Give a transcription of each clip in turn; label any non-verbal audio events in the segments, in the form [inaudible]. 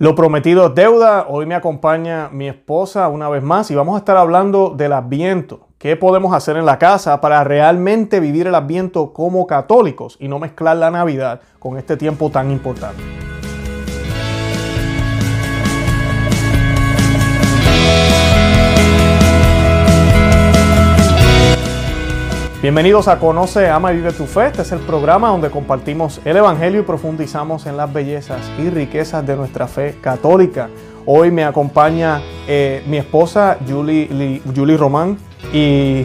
Lo prometido es deuda. Hoy me acompaña mi esposa una vez más y vamos a estar hablando del adviento. ¿Qué podemos hacer en la casa para realmente vivir el adviento como católicos y no mezclar la Navidad con este tiempo tan importante? Bienvenidos a Conoce, Ama y Vive tu Fe. Este es el programa donde compartimos el Evangelio y profundizamos en las bellezas y riquezas de nuestra fe católica. Hoy me acompaña eh, mi esposa Julie, Román [laughs] y,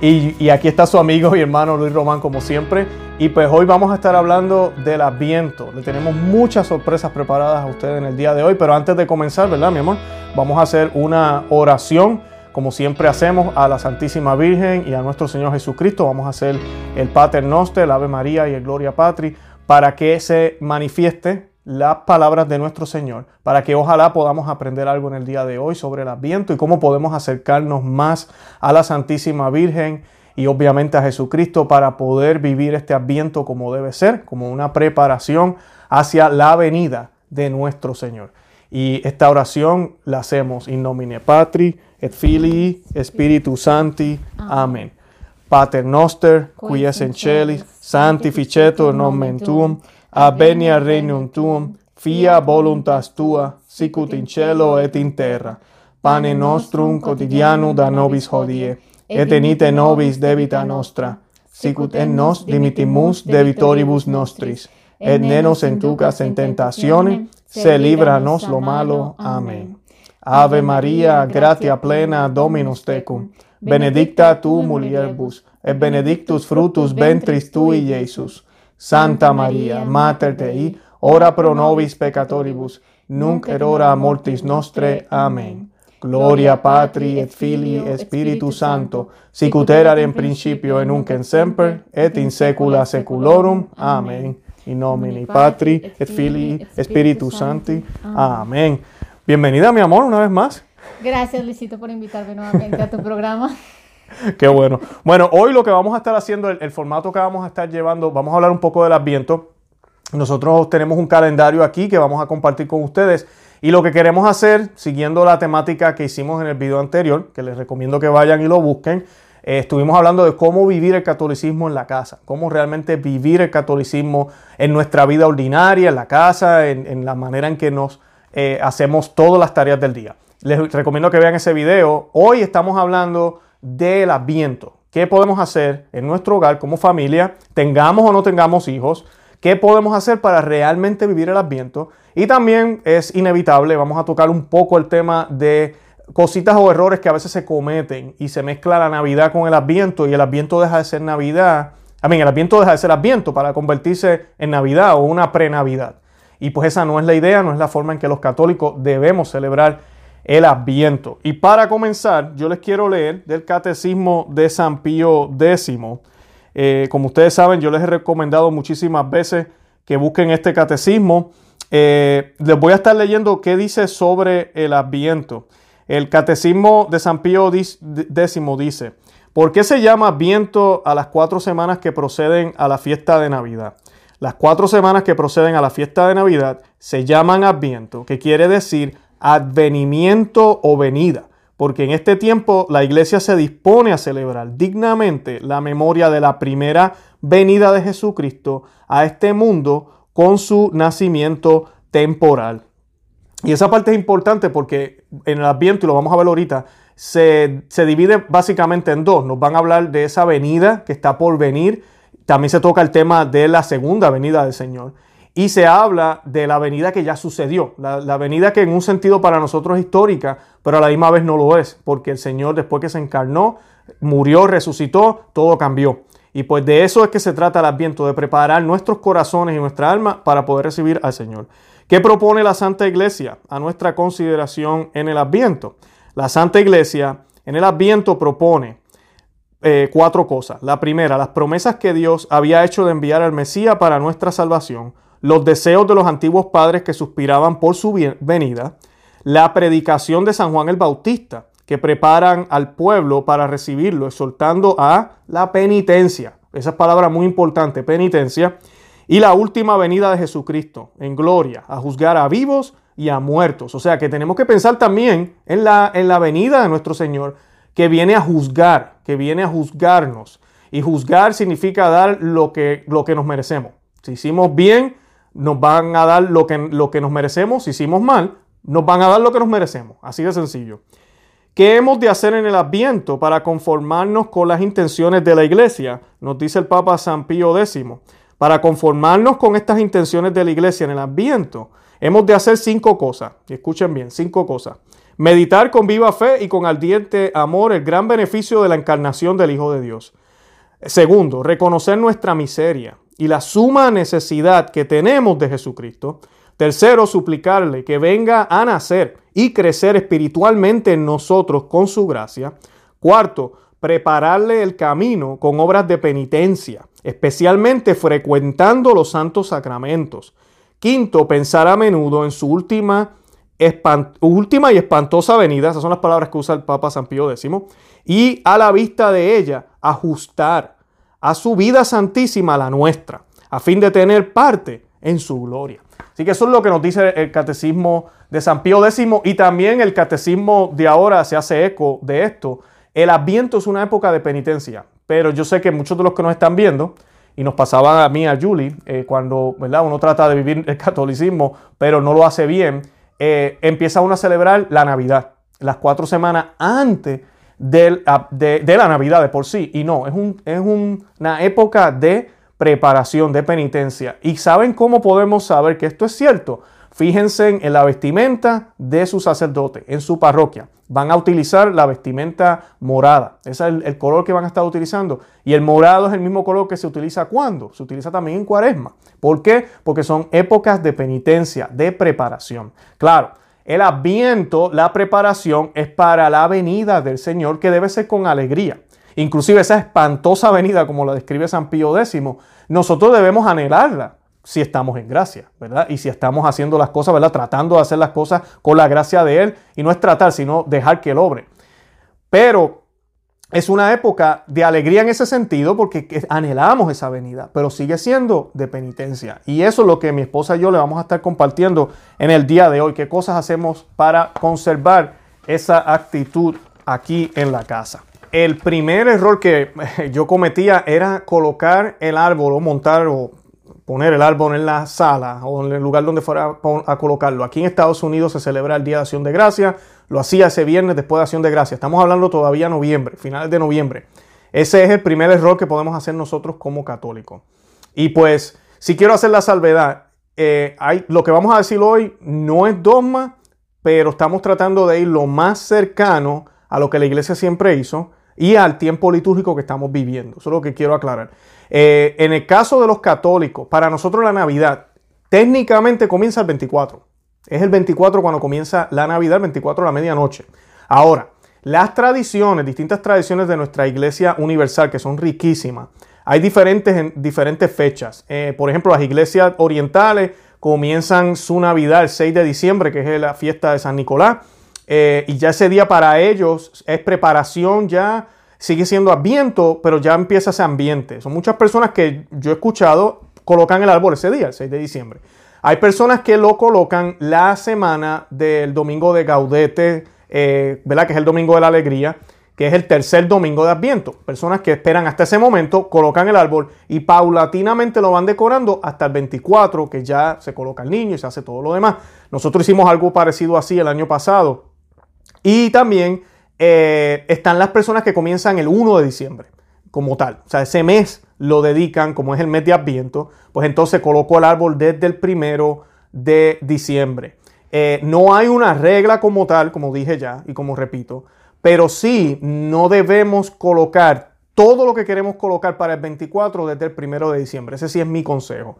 y, aquí está su amigo y hermano Luis Román como siempre. Y pues hoy vamos a estar hablando del Adviento. Le tenemos muchas sorpresas preparadas a ustedes en el día de hoy, pero antes de comenzar, ¿verdad, mi amor? Vamos a hacer una oración como siempre hacemos a la Santísima Virgen y a nuestro Señor Jesucristo, vamos a hacer el Pater Noster, el Ave María y el Gloria Patri, para que se manifieste las palabras de nuestro Señor, para que ojalá podamos aprender algo en el día de hoy sobre el Adviento y cómo podemos acercarnos más a la Santísima Virgen y obviamente a Jesucristo para poder vivir este Adviento como debe ser, como una preparación hacia la venida de nuestro Señor. Y esta oración la hacemos in nomine Patri, et Filii, Spiritus Santi. Amen. Pater noster, qui es in celis, sanctificetur nomen tuum, avenia regnum tuum, fia voluntas tua, sicut in cielo et in terra. Pane nostrum quotidianum da nobis hodie, et enite nobis debita nostra, sicut en nos dimitimus debitoribus nostris, et ne nos entucas en tentazione, se libranos lo malo. Amén. Ave Maria, gratia plena Dominus tecum, benedicta tu mulieribus, et benedictus fructus ventris tui, Iesus. Santa Maria, Mater Dei, ora pro nobis peccatoribus, nunc et hora mortis nostre. Amen. Gloria Patri et Filii et Spiritus Sancto, sic ut erat in principio et nunc et semper et in saecula saeculorum. Amen. In nomine Patri et Filii et Spiritus Sancti. Amen. Bienvenida, mi amor, una vez más. Gracias, Luisito, por invitarme nuevamente a tu programa. [laughs] Qué bueno. Bueno, hoy lo que vamos a estar haciendo, el, formato que vamos a estar llevando, vamos a hablar un poco del Adviento. Nosotros tenemos un calendario aquí que vamos a compartir con ustedes. Y lo que queremos hacer, siguiendo la temática que hicimos en el video anterior, que les recomiendo que vayan y lo busquen, eh, estuvimos hablando de cómo vivir el catolicismo en la casa, cómo realmente vivir el catolicismo en nuestra vida ordinaria, en la casa, en la manera en que nos eh, hacemos todas las tareas del día. Les recomiendo que vean ese video. Hoy estamos hablando del adviento. ¿Qué podemos hacer en nuestro hogar como familia? Tengamos o no tengamos hijos. ¿Qué podemos hacer para realmente vivir el adviento? Y también es inevitable, vamos a tocar un poco el tema de cositas o errores que a veces se cometen y se mezcla la Navidad con el Adviento y el Adviento deja de ser Navidad. A mí, el Adviento deja de ser Adviento para convertirse en Navidad o una pre-Navidad. Y pues esa no es la idea, no es la forma en que los católicos debemos celebrar el Adviento. Y para comenzar, yo les quiero leer del Catecismo de San Pío X. Eh, como ustedes saben, yo les he recomendado muchísimas veces que busquen este catecismo. Eh, les voy a estar leyendo qué dice sobre el Adviento. El Catecismo de San Pío X dice, ¿por qué se llama Adviento a las cuatro semanas que proceden a la fiesta de Navidad? Las cuatro semanas que proceden a la fiesta de Navidad se llaman Adviento, que quiere decir advenimiento o venida, porque en este tiempo la iglesia se dispone a celebrar dignamente la memoria de la primera venida de Jesucristo a este mundo con su nacimiento temporal. Y esa parte es importante porque en el Adviento, y lo vamos a ver ahorita, se, se divide básicamente en dos. Nos van a hablar de esa venida que está por venir también se toca el tema de la segunda venida del Señor. Y se habla de la venida que ya sucedió, la, venida que en un sentido para nosotros es histórica, pero a la misma vez no lo es, porque el Señor después que se encarnó, murió, resucitó, todo cambió. Y pues de eso es que se trata el Adviento, de preparar nuestros corazones y nuestra alma para poder recibir al Señor. ¿Qué propone la Santa Iglesia a nuestra consideración en el Adviento? La Santa Iglesia en el Adviento propone eh, cuatro cosas. La primera, las promesas que Dios había hecho de enviar al Mesías para nuestra salvación, los deseos de los antiguos padres que suspiraban por su venida, la predicación de San Juan el Bautista, que preparan al pueblo para recibirlo, exhortando a la penitencia. Esa palabra muy importante, penitencia. Y la última venida de Jesucristo en gloria, a juzgar a vivos y a muertos. O sea que tenemos que pensar también en la, en la venida de nuestro Señor, que viene a juzgar, que viene a juzgarnos. Y juzgar significa dar lo que, lo que nos merecemos. Si hicimos bien, nos van a dar lo que, lo que nos merecemos. Si hicimos mal, nos van a dar lo que nos merecemos. Así de sencillo. ¿Qué hemos de hacer en el Adviento para conformarnos con las intenciones de la iglesia? Nos dice el Papa San Pío X. Para conformarnos con estas intenciones de la iglesia en el Adviento, hemos de hacer cinco cosas. Escuchen bien, cinco cosas. Meditar con viva fe y con ardiente amor el gran beneficio de la encarnación del Hijo de Dios. Segundo, reconocer nuestra miseria y la suma necesidad que tenemos de Jesucristo. Tercero, suplicarle que venga a nacer y crecer espiritualmente en nosotros con su gracia. Cuarto, prepararle el camino con obras de penitencia, especialmente frecuentando los santos sacramentos. Quinto, pensar a menudo en su última, última y espantosa venida, esas son las palabras que usa el Papa San Pío X, y a la vista de ella, ajustar a su vida santísima la nuestra, a fin de tener parte en su gloria. Así que eso es lo que nos dice el catecismo de San Pío X y también el catecismo de ahora se hace eco de esto. El Adviento es una época de penitencia, pero yo sé que muchos de los que nos están viendo, y nos pasaba a mí, a Julie, eh, cuando ¿verdad? uno trata de vivir el [laughs] catolicismo, pero no lo hace bien, eh, empieza uno a celebrar la Navidad, las cuatro semanas antes de, la Navidad de por sí. Y no, es, un, es una época de preparación, de penitencia. ¿Y saben cómo podemos saber que esto es cierto? Fíjense en la vestimenta de su sacerdote, en su parroquia. Van a utilizar la vestimenta morada. Ese es el, color que van a estar utilizando. Y el morado es el mismo color que se utiliza cuando? Se utiliza también en cuaresma. ¿Por qué? Porque son épocas de penitencia, de preparación. Claro, el adviento, la preparación es para la venida del Señor que debe ser con alegría. Inclusive esa espantosa venida, como la describe San Pío X, nosotros debemos anhelarla si estamos en gracia, ¿verdad? Y si estamos haciendo las cosas, ¿verdad? Tratando de hacer las cosas con la gracia de Él. Y no es tratar, sino dejar que Él obre. Pero es una época de alegría en ese sentido porque anhelamos esa venida, pero sigue siendo de penitencia. Y eso es lo que mi esposa y yo le vamos a estar compartiendo en el día de hoy. ¿Qué cosas hacemos para conservar esa actitud aquí en la casa? El primer error que [laughs] yo cometía era colocar el árbol o montar o poner el árbol en la sala o en el lugar donde fuera a colocarlo. Aquí en Estados Unidos se celebra el Día de Acción de Gracia. Lo hacía ese viernes después de Acción de Gracia. Estamos hablando todavía noviembre, finales de noviembre. Ese es el primer error que podemos hacer nosotros como católicos. Y pues, si quiero hacer la salvedad, eh, lo que vamos a decir hoy no es dogma, pero estamos tratando de ir lo más cercano a lo que la iglesia siempre hizo, y al tiempo litúrgico que estamos viviendo. Eso es lo que quiero aclarar. Eh, en el caso de los católicos, para nosotros la Navidad técnicamente comienza el 24. Es el 24 cuando comienza la Navidad, el 24 de la medianoche. Ahora, las tradiciones, distintas tradiciones de nuestra iglesia universal, que son riquísimas, hay diferentes, diferentes fechas. Eh, por ejemplo, las iglesias orientales comienzan su Navidad el 6 de diciembre, que es la fiesta de San Nicolás. Eh, y ya ese día para ellos es preparación ya, sigue siendo adviento, pero ya empieza ese ambiente. Son muchas personas que yo he escuchado colocan el árbol ese día, el 6 de diciembre. Hay personas que lo colocan la semana del domingo de Gaudete, eh, ¿verdad? Que es el domingo de la alegría, que es el tercer domingo de Adviento. Personas que esperan hasta ese momento, colocan el árbol y paulatinamente lo van decorando hasta el 24, que ya se coloca el niño y se hace todo lo demás. Nosotros hicimos algo parecido así el año pasado y también eh, están las personas que comienzan el 1 de diciembre como tal. O sea, ese mes lo dedican, como es el mes de Adviento, pues entonces colocó el árbol desde el primero de diciembre. Eh, no hay una regla como tal, como dije ya y como repito, pero sí no debemos colocar todo lo que queremos colocar para el 24 desde el primero de diciembre. Ese sí es mi consejo.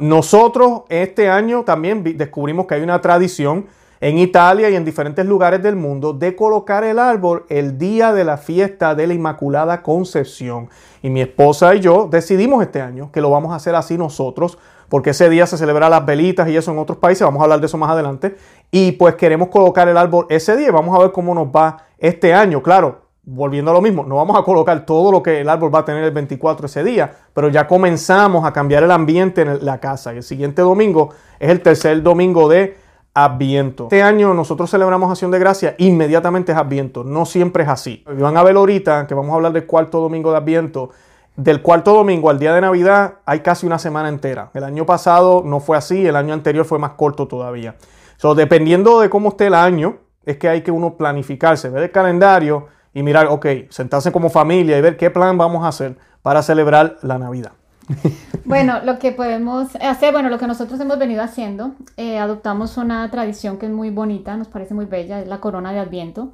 Nosotros este año también descubrimos que hay una tradición en Italia y en diferentes lugares del mundo de colocar el árbol el día de la fiesta de la Inmaculada Concepción. Y mi esposa y yo decidimos este año que lo vamos a hacer así nosotros, porque ese día se celebra las velitas y eso en otros países, vamos a hablar de eso más adelante. Y pues queremos colocar el árbol ese día y vamos a ver cómo nos va este año. Claro, volviendo a lo mismo, no vamos a colocar todo lo que el árbol va a tener el 24 ese día, pero ya comenzamos a cambiar el ambiente en la casa. Y el siguiente domingo es el tercer domingo de Adviento. Este año nosotros celebramos Acción de Gracia, inmediatamente es Adviento. No siempre es así. Van a ver ahorita que vamos a hablar del cuarto domingo de Adviento. Del cuarto domingo al día de Navidad hay casi una semana entera. El año pasado no fue así, el año anterior fue más corto todavía. So, dependiendo de cómo esté el año, es que hay que uno planificarse, ver el calendario y mirar, ok, sentarse como familia y ver qué plan vamos a hacer para celebrar la Navidad. [laughs] Bueno, lo que podemos hacer, bueno, lo que nosotros hemos venido haciendo, eh, adoptamos una tradición que es muy bonita, nos parece muy bella, es la corona de Adviento.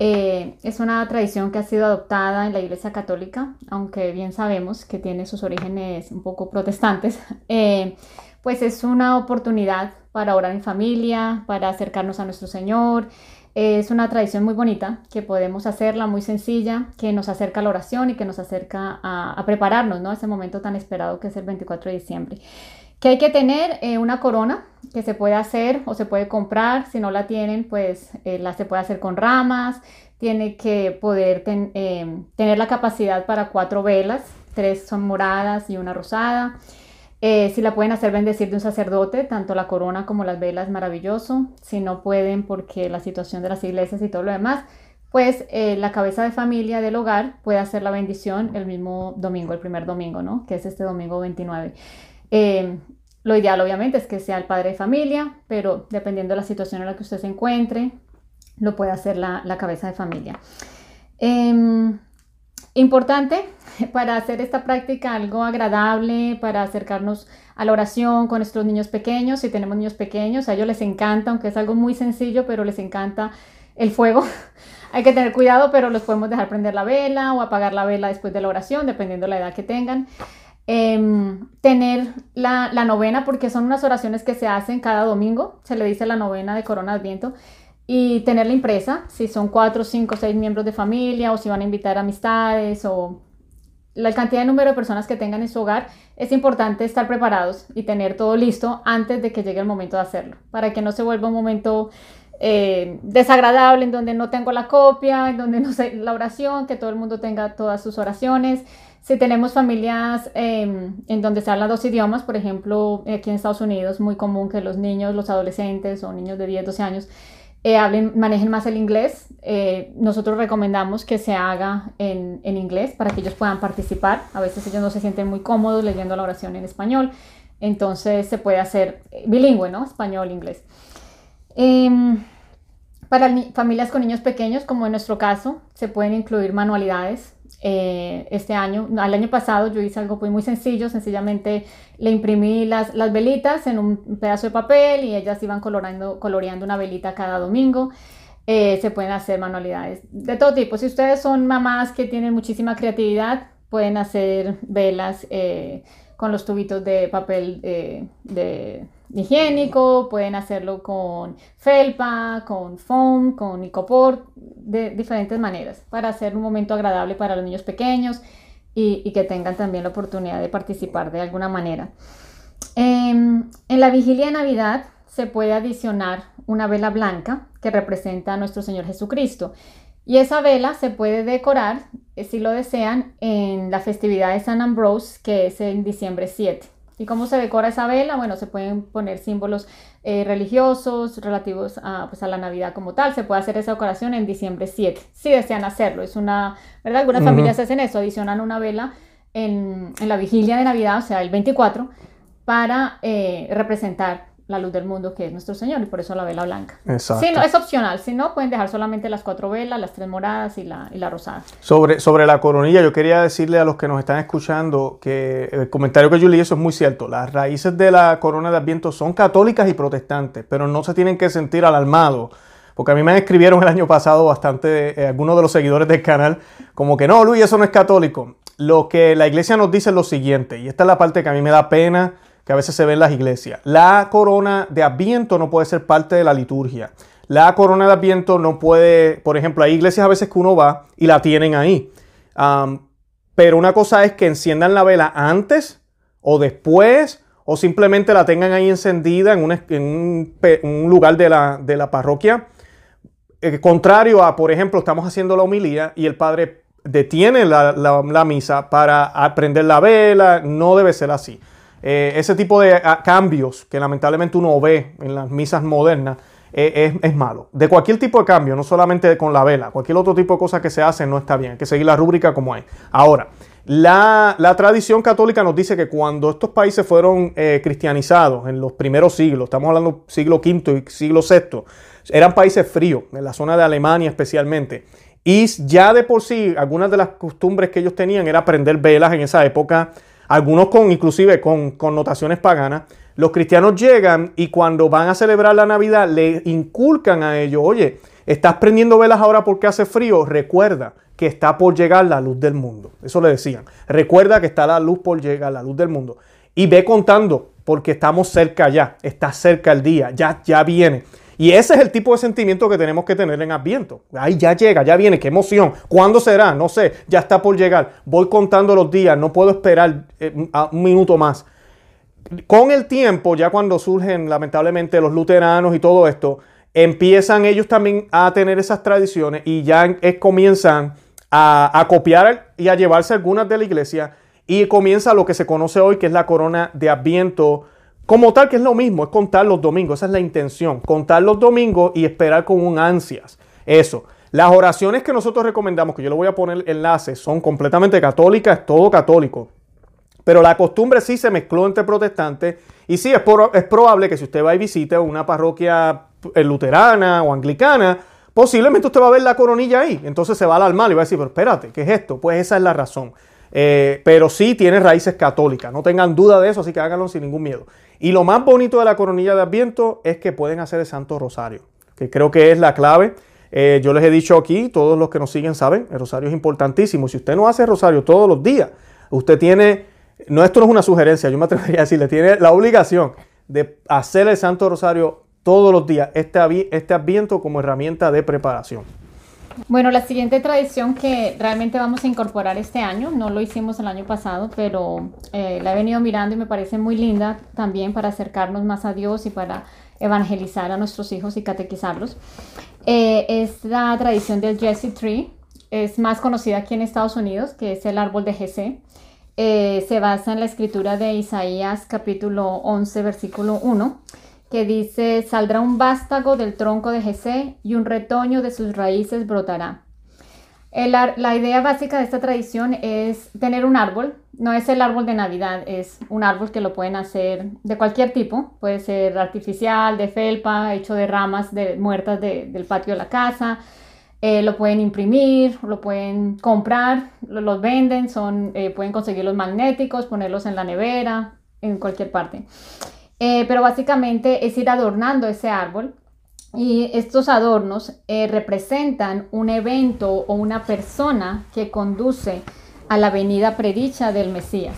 Eh, es una tradición que ha sido adoptada en la Iglesia Católica, aunque bien sabemos que tiene sus orígenes un poco protestantes. [laughs] Eh, pues es una oportunidad para orar en familia, para acercarnos a nuestro Señor. Es una tradición muy bonita que podemos hacerla, muy sencilla, que nos acerca a la oración y que nos acerca a, prepararnos ¿no? a ese momento tan esperado que es el 24 de diciembre. Que hay que tener eh, una corona que se puede hacer o se puede comprar. Si no la tienen, pues eh, la se puede hacer con ramas. Tiene que poder eh, tener la capacidad para cuatro velas. Tres son moradas y una rosada. Eh, si la pueden hacer bendecir de un sacerdote, tanto la corona como las velas, maravilloso. Si no pueden porque la situación de las iglesias y todo lo demás, pues eh, la cabeza de familia del hogar puede hacer la bendición el mismo domingo, el primer domingo, ¿no? Que es este domingo 29. Eh, lo ideal obviamente es que sea el padre de familia, pero dependiendo de la situación en la que usted se encuentre, lo puede hacer la, cabeza de familia. Em, Importante [laughs] para hacer esta práctica algo agradable, para acercarnos a la oración con nuestros niños pequeños. Si tenemos niños pequeños, a ellos les encanta, aunque es algo muy sencillo, pero les encanta el fuego. [laughs] Hay que tener cuidado, pero los podemos dejar prender la vela o apagar la vela después de la oración, dependiendo de la edad que tengan. Em, tener la, novena, porque son unas oraciones que se hacen cada domingo. Se le dice la novena de Corona Adviento y tener la impresa, si son cuatro, cinco, seis miembros de familia o si van a invitar amistades o la cantidad de número de personas que tengan en su hogar, es importante estar preparados y tener todo listo antes de que llegue el momento de hacerlo, para que no se vuelva un momento eh, desagradable en donde no tengo la copia, en donde no sé la oración, que todo el mundo tenga todas sus oraciones. Si tenemos familias em, en donde se hablan dos idiomas, por ejemplo, aquí en Estados Unidos, muy común que los niños, los adolescentes o niños de 10, 12 años eh, hablen, manejen más el inglés. Eh, nosotros recomendamos que se haga en, en, inglés para que ellos puedan participar. A veces ellos no se sienten muy cómodos leyendo la oración en español. Entonces se puede hacer bilingüe, ¿no? Español-inglés. Em, para familias con niños pequeños, como en nuestro caso, se pueden incluir manualidades eh, este año. Al año pasado yo hice algo muy, muy sencillo, sencillamente le imprimí las, las velitas en un pedazo de papel y ellas iban colorando, coloreando una velita cada domingo. Eh, se pueden hacer manualidades de todo tipo. Si ustedes son mamás que tienen muchísima creatividad, pueden hacer velas eh, con los tubitos de papel de higiénico, pueden hacerlo con felpa, con foam, con icopor, de diferentes maneras, para hacer un momento agradable para los niños pequeños y, que tengan también la oportunidad de participar de alguna manera. Em, en la vigilia de Navidad se puede adicionar una vela blanca que representa a nuestro Señor Jesucristo. Y esa vela se puede decorar, eh, si lo desean, en la festividad de San Ambrose, que es en diciembre 7. ¿Y cómo se decora esa vela? Bueno, se pueden poner símbolos eh, religiosos relativos a, pues, a, la Navidad como tal. Se puede hacer esa decoración en diciembre 7, si desean hacerlo. Es una, ¿verdad? Algunas familias hacen eso, adicionan una vela en, en, la vigilia de Navidad, o sea, el 24, para eh, representar la luz del mundo que es nuestro Señor y por eso la vela blanca. Exacto. no, es opcional, si no pueden dejar solamente las cuatro velas, las tres moradas y la, y la rosada. Sobre, sobre la coronilla, yo quería decirle a los que nos están escuchando que el comentario que yo leí, eso es muy cierto. Las raíces de la corona de Adviento son católicas y protestantes, pero no se tienen que sentir alarmados. Porque a mí me escribieron el año pasado bastante eh, algunos de los seguidores del canal, como que no, Luis, eso no es católico. Lo que la iglesia nos dice es lo siguiente, y esta es la parte que a mí me da pena que a veces se ve en las iglesias. La corona de Adviento no puede ser parte de la liturgia. La corona de Adviento no puede, por ejemplo, hay iglesias a veces que uno va y la tienen ahí. pero una cosa es que enciendan la vela antes o después o simplemente la tengan ahí encendida en un, lugar de la, de la parroquia. Eh, contrario a, por ejemplo, estamos haciendo la homilía y el padre detiene la, la misa para prender la vela, no debe ser así. Eh, ese tipo de ah, cambios que lamentablemente uno ve en las misas modernas, eh, es, malo. De cualquier tipo de cambio, no solamente con la vela, cualquier otro tipo de cosa que se hace no está bien. Hay que seguir la rúbrica como es. Ahora, la, tradición católica nos dice que cuando estos países fueron eh, cristianizados en los primeros siglos, estamos hablando siglo V y siglo VI, eran países fríos, en la zona de Alemania especialmente. Y ya de por sí, algunas de las costumbres que ellos tenían era prender velas en esa época, algunos con inclusive con connotaciones paganas. Los cristianos llegan y cuando van a celebrar la Navidad le inculcan a ellos, oye, estás prendiendo velas ahora porque hace frío, recuerda que está por llegar la luz del mundo. Eso le decían. Recuerda que está la luz por llegar, la luz del mundo. Y ve contando, porque estamos cerca ya, está cerca el día, ya, ya viene. Y ese es el tipo de sentimiento que tenemos que tener en Adviento. Ay, ya llega, ya viene, qué emoción. ¿Cuándo será? No sé, ya está por llegar. Voy contando los días, no puedo esperar eh, un minuto más. Con el tiempo, ya cuando surgen lamentablemente los luteranos y todo esto, empiezan ellos también a tener esas tradiciones y ya comienzan a, copiar y a llevarse algunas de la iglesia y comienza lo que se conoce hoy que es la corona de Adviento como tal que es lo mismo, es contar los domingos, esa es la intención, contar los domingos y esperar con un ansias. Eso. Las oraciones que nosotros recomendamos, que yo le voy a poner enlaces, son completamente católicas, todo católico. Pero la costumbre sí se mezcló entre protestantes y sí es, es probable que si usted va y visite una parroquia eh, luterana o anglicana, posiblemente usted va a ver la coronilla ahí. Entonces se va a alarmar y va a decir, pero espérate, ¿qué es esto? Pues esa es la razón. Eh, pero sí tiene raíces católicas, no tengan duda de eso, así que háganlo sin ningún miedo. Y lo más bonito de la coronilla de Adviento es que pueden hacer el Santo Rosario, que creo que es la clave. Eh, yo les he dicho aquí, todos los que nos siguen saben, el rosario es importantísimo. Si usted no hace rosario todos los días, usted tiene, no esto no es una sugerencia, yo me atrevería a decirle, tiene la obligación de hacer el Santo Rosario todos los días, este, este Adviento como herramienta de preparación. Bueno, la siguiente tradición que realmente vamos a incorporar este año, no lo hicimos el año pasado, pero eh, la he venido mirando y me parece muy linda también para acercarnos más a Dios y para evangelizar a nuestros hijos y catequizarlos. Eh, es la tradición del Jesse Tree, es más conocida aquí en Estados Unidos, que es el árbol de Jesse. Eh, se basa en la escritura de Isaías capítulo 11, versículo 1 que dice, saldrá un vástago del tronco de Jesé y un retoño de sus raíces brotará. la idea básica de esta tradición es tener un árbol, no es el árbol de Navidad, es un árbol que lo pueden hacer de cualquier tipo, puede ser artificial, de felpa, hecho de ramas de, muertas del patio de la casa, eh, lo pueden imprimir, lo pueden comprar, los venden, son, eh, pueden conseguir los magnéticos, ponerlos en la nevera, en cualquier parte. Eh, pero básicamente es ir adornando ese árbol y estos adornos eh, representan un evento o una persona que conduce a la venida predicha del Mesías.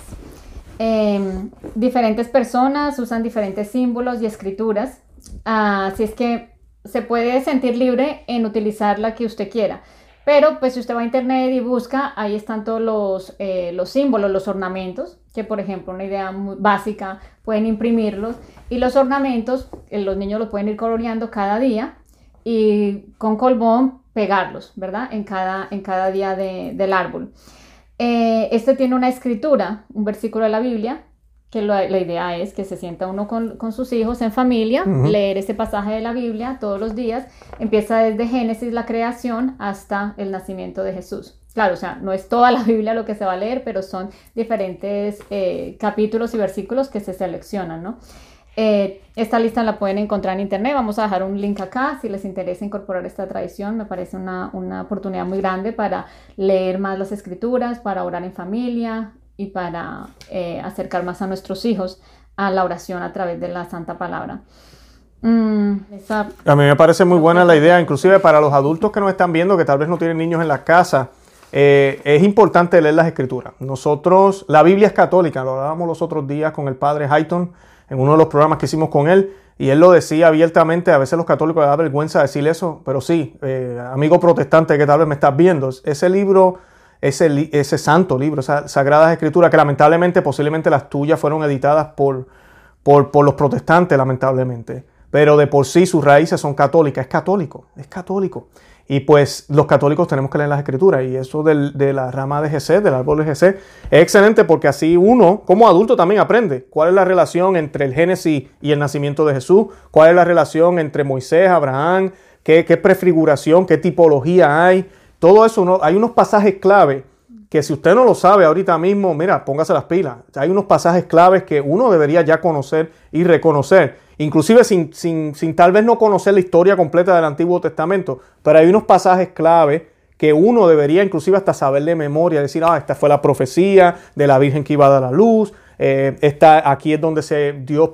Em, diferentes personas usan diferentes símbolos y escrituras, así es que se puede sentir libre en utilizar la que usted quiera. Pero pues si usted va a internet y busca, ahí están todos los, eh, los símbolos, los ornamentos, que por ejemplo una idea básica, pueden imprimirlos. Y los ornamentos, eh, los niños los pueden ir coloreando cada día y con colbón pegarlos, ¿verdad? En cada, en cada día del árbol. Eh, este tiene una escritura, un versículo de la Biblia, que la, idea es que se sienta uno con, sus hijos en familia, leer este pasaje de la Biblia todos los días, empieza desde Génesis, la creación, hasta el nacimiento de Jesús. Claro, o sea, no es toda la [laughs] Biblia lo que se va a leer, pero son diferentes eh, capítulos y versículos que se seleccionan, ¿no? Eh, esta lista la pueden encontrar en internet. Vamos a dejar un link acá si les interesa incorporar esta tradición. Me parece una, una oportunidad muy grande para leer más las escrituras, para orar en familia, y para eh, acercar más a nuestros hijos a la oración a través de la Santa Palabra. Mm, a mí me parece muy buena la idea, inclusive para los adultos que nos están viendo, que tal vez no tienen niños en la casa, eh, es importante leer las escrituras. Nosotros, la Biblia es católica, lo hablábamos los otros días con el padre Hayton en uno de los programas que hicimos con él, y él lo decía abiertamente, a veces los católicos les da vergüenza decir eso, pero sí, eh, amigo protestante que tal vez me estás viendo, ese libro ese, ese santo libro, esas sagradas escrituras, que lamentablemente, posiblemente las tuyas fueron editadas por, por, los protestantes, lamentablemente. Pero de por sí sus raíces son católicas, es católico, es católico. Y pues los católicos tenemos que leer las escrituras y eso de la rama de Jesús, del árbol de Jesús, es excelente porque así uno como adulto también aprende cuál es la relación entre el Génesis y el nacimiento de Jesús, cuál es la relación entre Moisés, Abraham, qué, prefiguración, qué tipología hay. Todo eso, hay unos pasajes clave que si usted no lo sabe ahorita mismo, mira, póngase las pilas. Hay unos pasajes claves que uno debería ya conocer y reconocer, inclusive sin, sin, sin tal vez no conocer la historia completa del Antiguo Testamento, pero hay unos pasajes claves que uno debería inclusive hasta saber de memoria, decir, ah, esta fue la profecía de la Virgen que iba a dar a luz, eh, aquí es donde se, Dios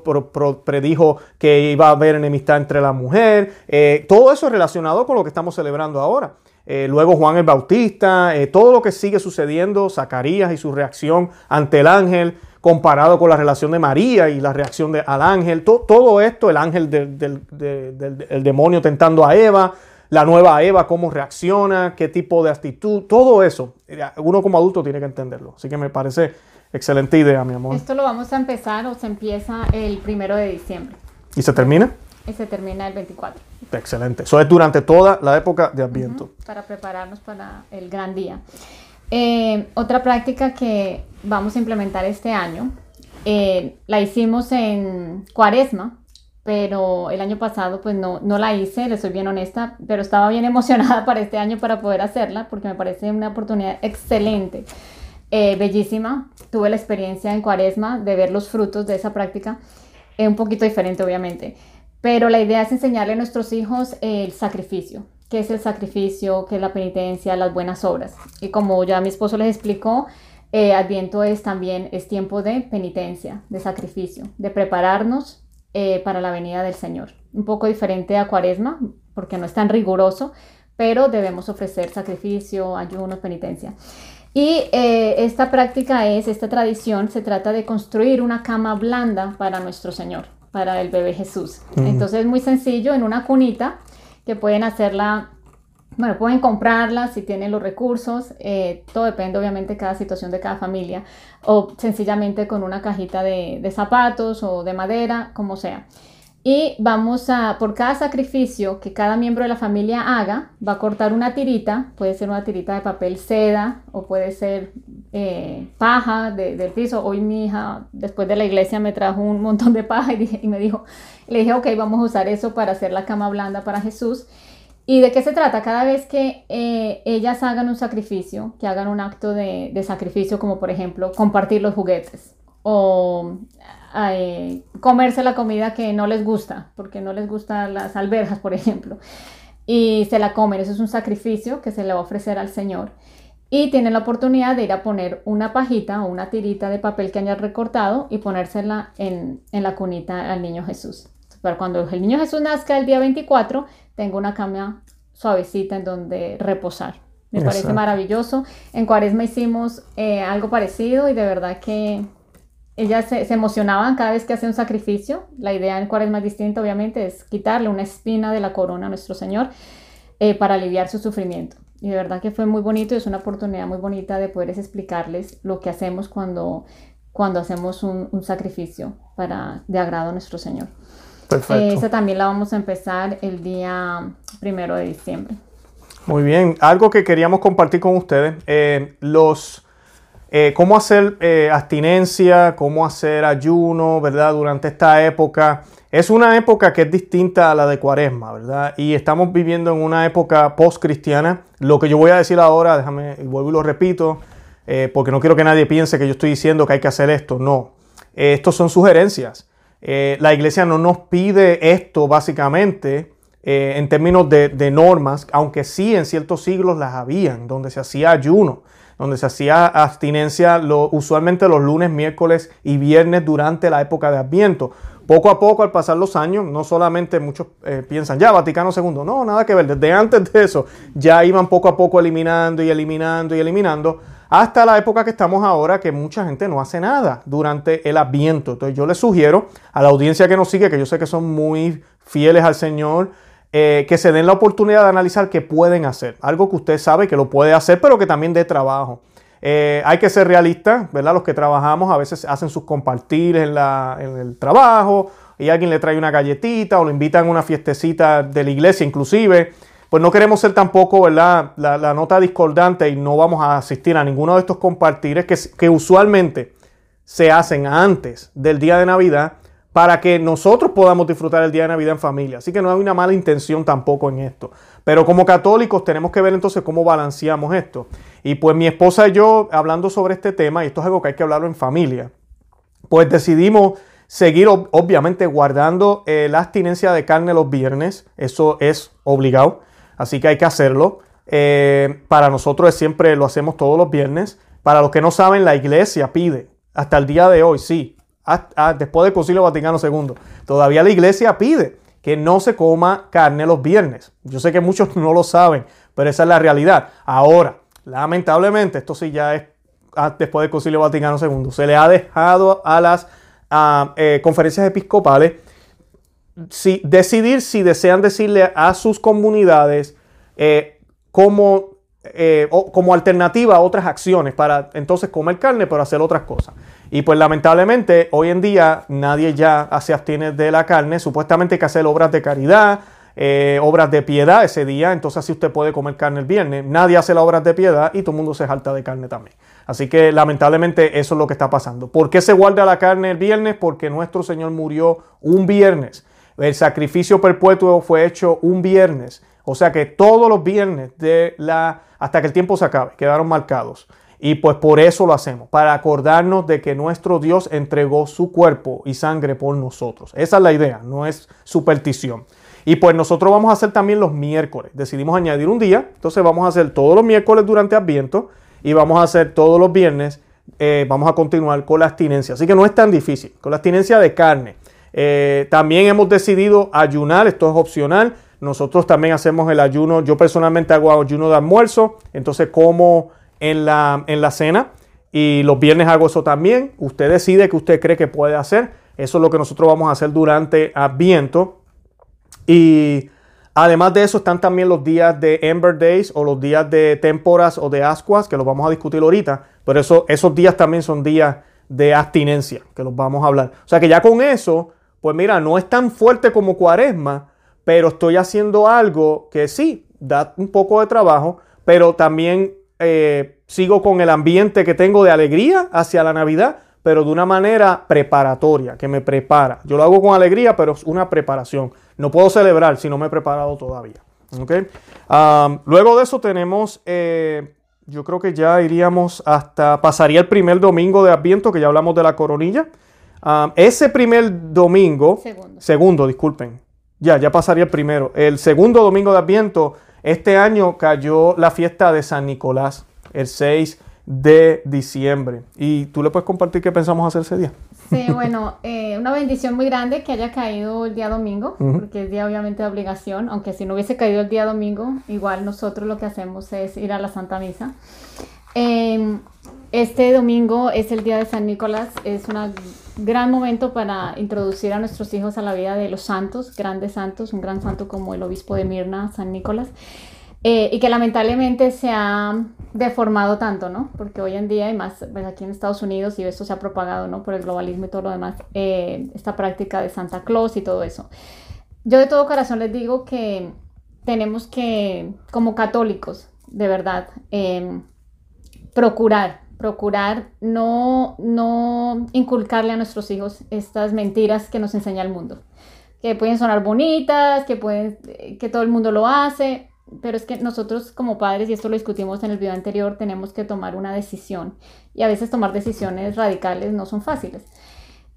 predijo que iba a haber enemistad entre la mujer, eh, todo eso es relacionado con lo que estamos celebrando ahora. Eh, luego Juan el Bautista, eh, todo lo que sigue sucediendo, Zacarías y su reacción ante el ángel, comparado con la relación de María y la reacción de, al ángel, todo esto, el ángel del, demonio tentando a Eva, la nueva Eva, cómo reacciona, qué tipo de actitud, todo eso, eh, uno como adulto tiene que entenderlo. Así que me parece excelente idea, mi amor. Esto lo vamos a empezar o se empieza el primero de diciembre. ¿Y se termina? Y se termina el 24. Excelente. Eso es durante toda la época de Adviento. para prepararnos para el gran día. Eh, otra práctica que vamos a implementar este año, eh, la hicimos en Cuaresma, pero el año pasado pues no, no la hice, le soy bien honesta, pero estaba bien [laughs] emocionada para este año para poder hacerla porque me parece una oportunidad excelente, eh, bellísima. Tuve la experiencia en Cuaresma de ver los frutos de esa práctica, un poquito diferente obviamente. Pero la idea es enseñarle a nuestros hijos el sacrificio, qué es el sacrificio, qué es la penitencia, las buenas obras. Y como ya mi esposo les explicó, eh, Adviento es también es tiempo de penitencia, de sacrificio, de prepararnos eh, para la venida del Señor. Un poco diferente a Cuaresma, porque no es tan riguroso, pero debemos ofrecer sacrificio, ayuno, penitencia. Y eh, esta práctica es, esta tradición, se trata de construir una cama blanda para nuestro Señor para el bebé Jesús. Entonces es muy sencillo en una cunita que pueden hacerla, bueno, pueden comprarla si tienen los recursos, eh, todo depende obviamente de cada situación de cada familia, o sencillamente con una cajita de, de zapatos o de madera, como sea. Y vamos a, por cada sacrificio que cada miembro de la familia haga, va a cortar una tirita, puede ser una tirita de papel seda o puede ser eh, paja del piso. Hoy mi hija, después de la iglesia, me trajo un montón de paja y, me dijo, le dije, ok, vamos a usar eso para hacer la cama blanda para Jesús. ¿Y de qué se trata? Cada vez que eh, ellas hagan un sacrificio, que hagan un acto de, de sacrificio, como por ejemplo compartir los juguetes o eh, comerse la comida que no les gusta, porque no les gustan las alberjas, por ejemplo, y se la comen. Eso es un sacrificio que se le va a ofrecer al Señor. Y tienen la oportunidad de ir a poner una pajita o una tirita de papel que hayan recortado y ponérsela en, en la cunita al niño Jesús. Para cuando el niño Jesús nazca el día 24, tengo una cama suavecita en donde reposar. Me parece maravilloso. En Cuaresma hicimos eh, algo parecido y de verdad que ellas se, emocionaban cada vez que hacía un sacrificio. La idea en Cuaresma es distinta, obviamente, es quitarle una espina de la corona a nuestro Señor eh, para aliviar su sufrimiento. Y de verdad que fue muy bonito y es una oportunidad muy bonita de poder explicarles lo que hacemos cuando, cuando hacemos un, sacrificio para, de agrado a nuestro Señor. Perfecto. Eh, esa también la vamos a empezar el día primero de diciembre. Muy bien. Algo que queríamos compartir con ustedes. Eh, los eh, cómo hacer eh, abstinencia, cómo hacer ayuno, ¿verdad? Durante esta época. Es una época que es distinta a la de Cuaresma, ¿verdad? Y estamos viviendo en una época post-cristiana. Lo que yo voy a decir ahora, déjame, vuelvo y lo repito, eh, porque no quiero que nadie piense que yo estoy diciendo que hay que hacer esto. No. estos son sugerencias. la iglesia no nos pide esto básicamente en términos de, de normas, aunque sí en ciertos siglos las habían, donde se hacía ayuno donde se hacía abstinencia usualmente los lunes, miércoles y viernes durante la época de Adviento. Poco a poco, al pasar los años, no solamente muchos eh, piensan, ya, Vaticano II, no, nada que ver, desde antes de eso ya iban poco a poco eliminando y eliminando y eliminando, hasta la época que estamos ahora, que mucha gente no hace nada durante el Adviento. Entonces yo les sugiero a la audiencia que nos sigue, que yo sé que son muy fieles al Señor, eh, que se den la oportunidad de analizar qué pueden hacer. Algo que usted sabe que lo puede hacer, pero que también dé trabajo. Eh, hay que ser realistas, ¿verdad? Los que trabajamos a veces hacen sus compartir en, el trabajo y alguien le trae una galletita o lo invitan a una fiestecita de la iglesia inclusive. pues no queremos ser tampoco, ¿verdad? La, nota discordante y no vamos a asistir a ninguno de estos compartires que, que usualmente se hacen antes del día de Navidad para que nosotros podamos disfrutar el día de Navidad en familia. Así que no hay una mala intención tampoco en esto. Pero como católicos tenemos que ver entonces cómo balanceamos esto. Y pues mi esposa y yo, hablando sobre este tema, y esto es algo que hay que hablarlo en familia, pues decidimos seguir obviamente guardando eh, la abstinencia de carne los viernes. Eso es obligado. Así que hay que hacerlo. Eh, para nosotros siempre lo hacemos todos los viernes. Para los que no saben, la iglesia pide hasta el día de hoy, sí, después del Concilio Vaticano II, todavía la iglesia pide que no se coma carne los viernes. Yo sé que muchos [laughs] no lo saben, pero esa es la realidad. Ahora, lamentablemente, esto sí ya es después del Concilio Vaticano II, se le ha dejado a las eh, conferencias episcopales si, decidir si desean decirle a sus comunidades eh, cómo eh, como alternativa a otras acciones para entonces comer carne, pero hacer otras cosas. Y pues lamentablemente hoy en día nadie ya se abstiene de la carne, supuestamente hay que hacer obras de caridad, eh, obras de piedad ese día, entonces así usted puede comer carne el viernes. Nadie hace las obras de piedad y todo el mundo se jalta de carne también. Así que lamentablemente eso es lo que está pasando. ¿Por qué se guarda la carne el viernes? Porque nuestro Señor murió un viernes. El sacrificio perpetuo fue hecho un viernes. O sea que todos los viernes de la hasta que el tiempo se acabe, quedaron marcados. Y pues por eso lo hacemos, para acordarnos de que nuestro Dios entregó su cuerpo y sangre por nosotros. Esa es la idea, no es superstición. Y pues nosotros vamos a hacer también los miércoles. Decidimos añadir un día, entonces vamos a hacer todos los miércoles durante Adviento y vamos a hacer todos los viernes. Eh, vamos a continuar con la abstinencia. Así que no es tan difícil, con la abstinencia de carne. Eh, también hemos decidido ayunar, esto es opcional. Nosotros también hacemos el ayuno. Yo personalmente hago ayuno de almuerzo, entonces como en la, en la cena y los viernes hago eso también. Usted decide qué usted cree que puede hacer. Eso es lo que nosotros vamos a hacer durante Adviento. Y además de eso están también los días de Ember Days o los días de Temporas o de Ascuas, que los vamos a discutir ahorita. Pero eso, esos días también son días de abstinencia, que los vamos a hablar. O sea que ya con eso, pues mira, no es tan fuerte como cuaresma, pero estoy haciendo algo que sí, da un poco de trabajo, pero también eh, sigo con el ambiente que tengo de alegría hacia la Navidad, pero de una manera preparatoria, que me prepara. Yo lo hago con alegría, pero es una preparación. No puedo celebrar si no me he preparado todavía. luego de eso tenemos, eh, yo creo que ya iríamos hasta, pasaría el primer domingo de Adviento, que ya hablamos de la coronilla. ese primer domingo, segundo, segundo disculpen, ya, ya pasaría el primero. El segundo domingo de Adviento, este año cayó la fiesta de San Nicolás, el 6 de diciembre. ¿Y tú le puedes compartir qué pensamos hacer ese día? Sí, bueno, eh, una bendición muy grande que haya caído el día domingo, porque es día obviamente de obligación, aunque si no hubiese caído el día domingo, igual nosotros lo que hacemos es ir a la Santa Misa. Em, este domingo es el día de San Nicolás, es un gran momento para introducir a nuestros hijos a la vida de los santos, grandes santos, un gran santo como el obispo de Mirna, San Nicolás, eh, y que lamentablemente se ha deformado tanto, ¿no? Porque hoy en día, y más pues, aquí en Estados Unidos, y esto se ha propagado, ¿no? Por el globalismo y todo lo demás, eh, esta práctica de Santa Claus y todo eso. Yo de todo corazón les digo que tenemos que, como católicos, de verdad, eh, procurar procurar no, no inculcarle a nuestros hijos estas mentiras que nos enseña el mundo. Que pueden sonar bonitas, que, pueden, que todo el mundo lo hace, pero es que nosotros como padres, y esto lo discutimos en el video anterior, tenemos que tomar una decisión. Y a veces tomar decisiones radicales no son fáciles.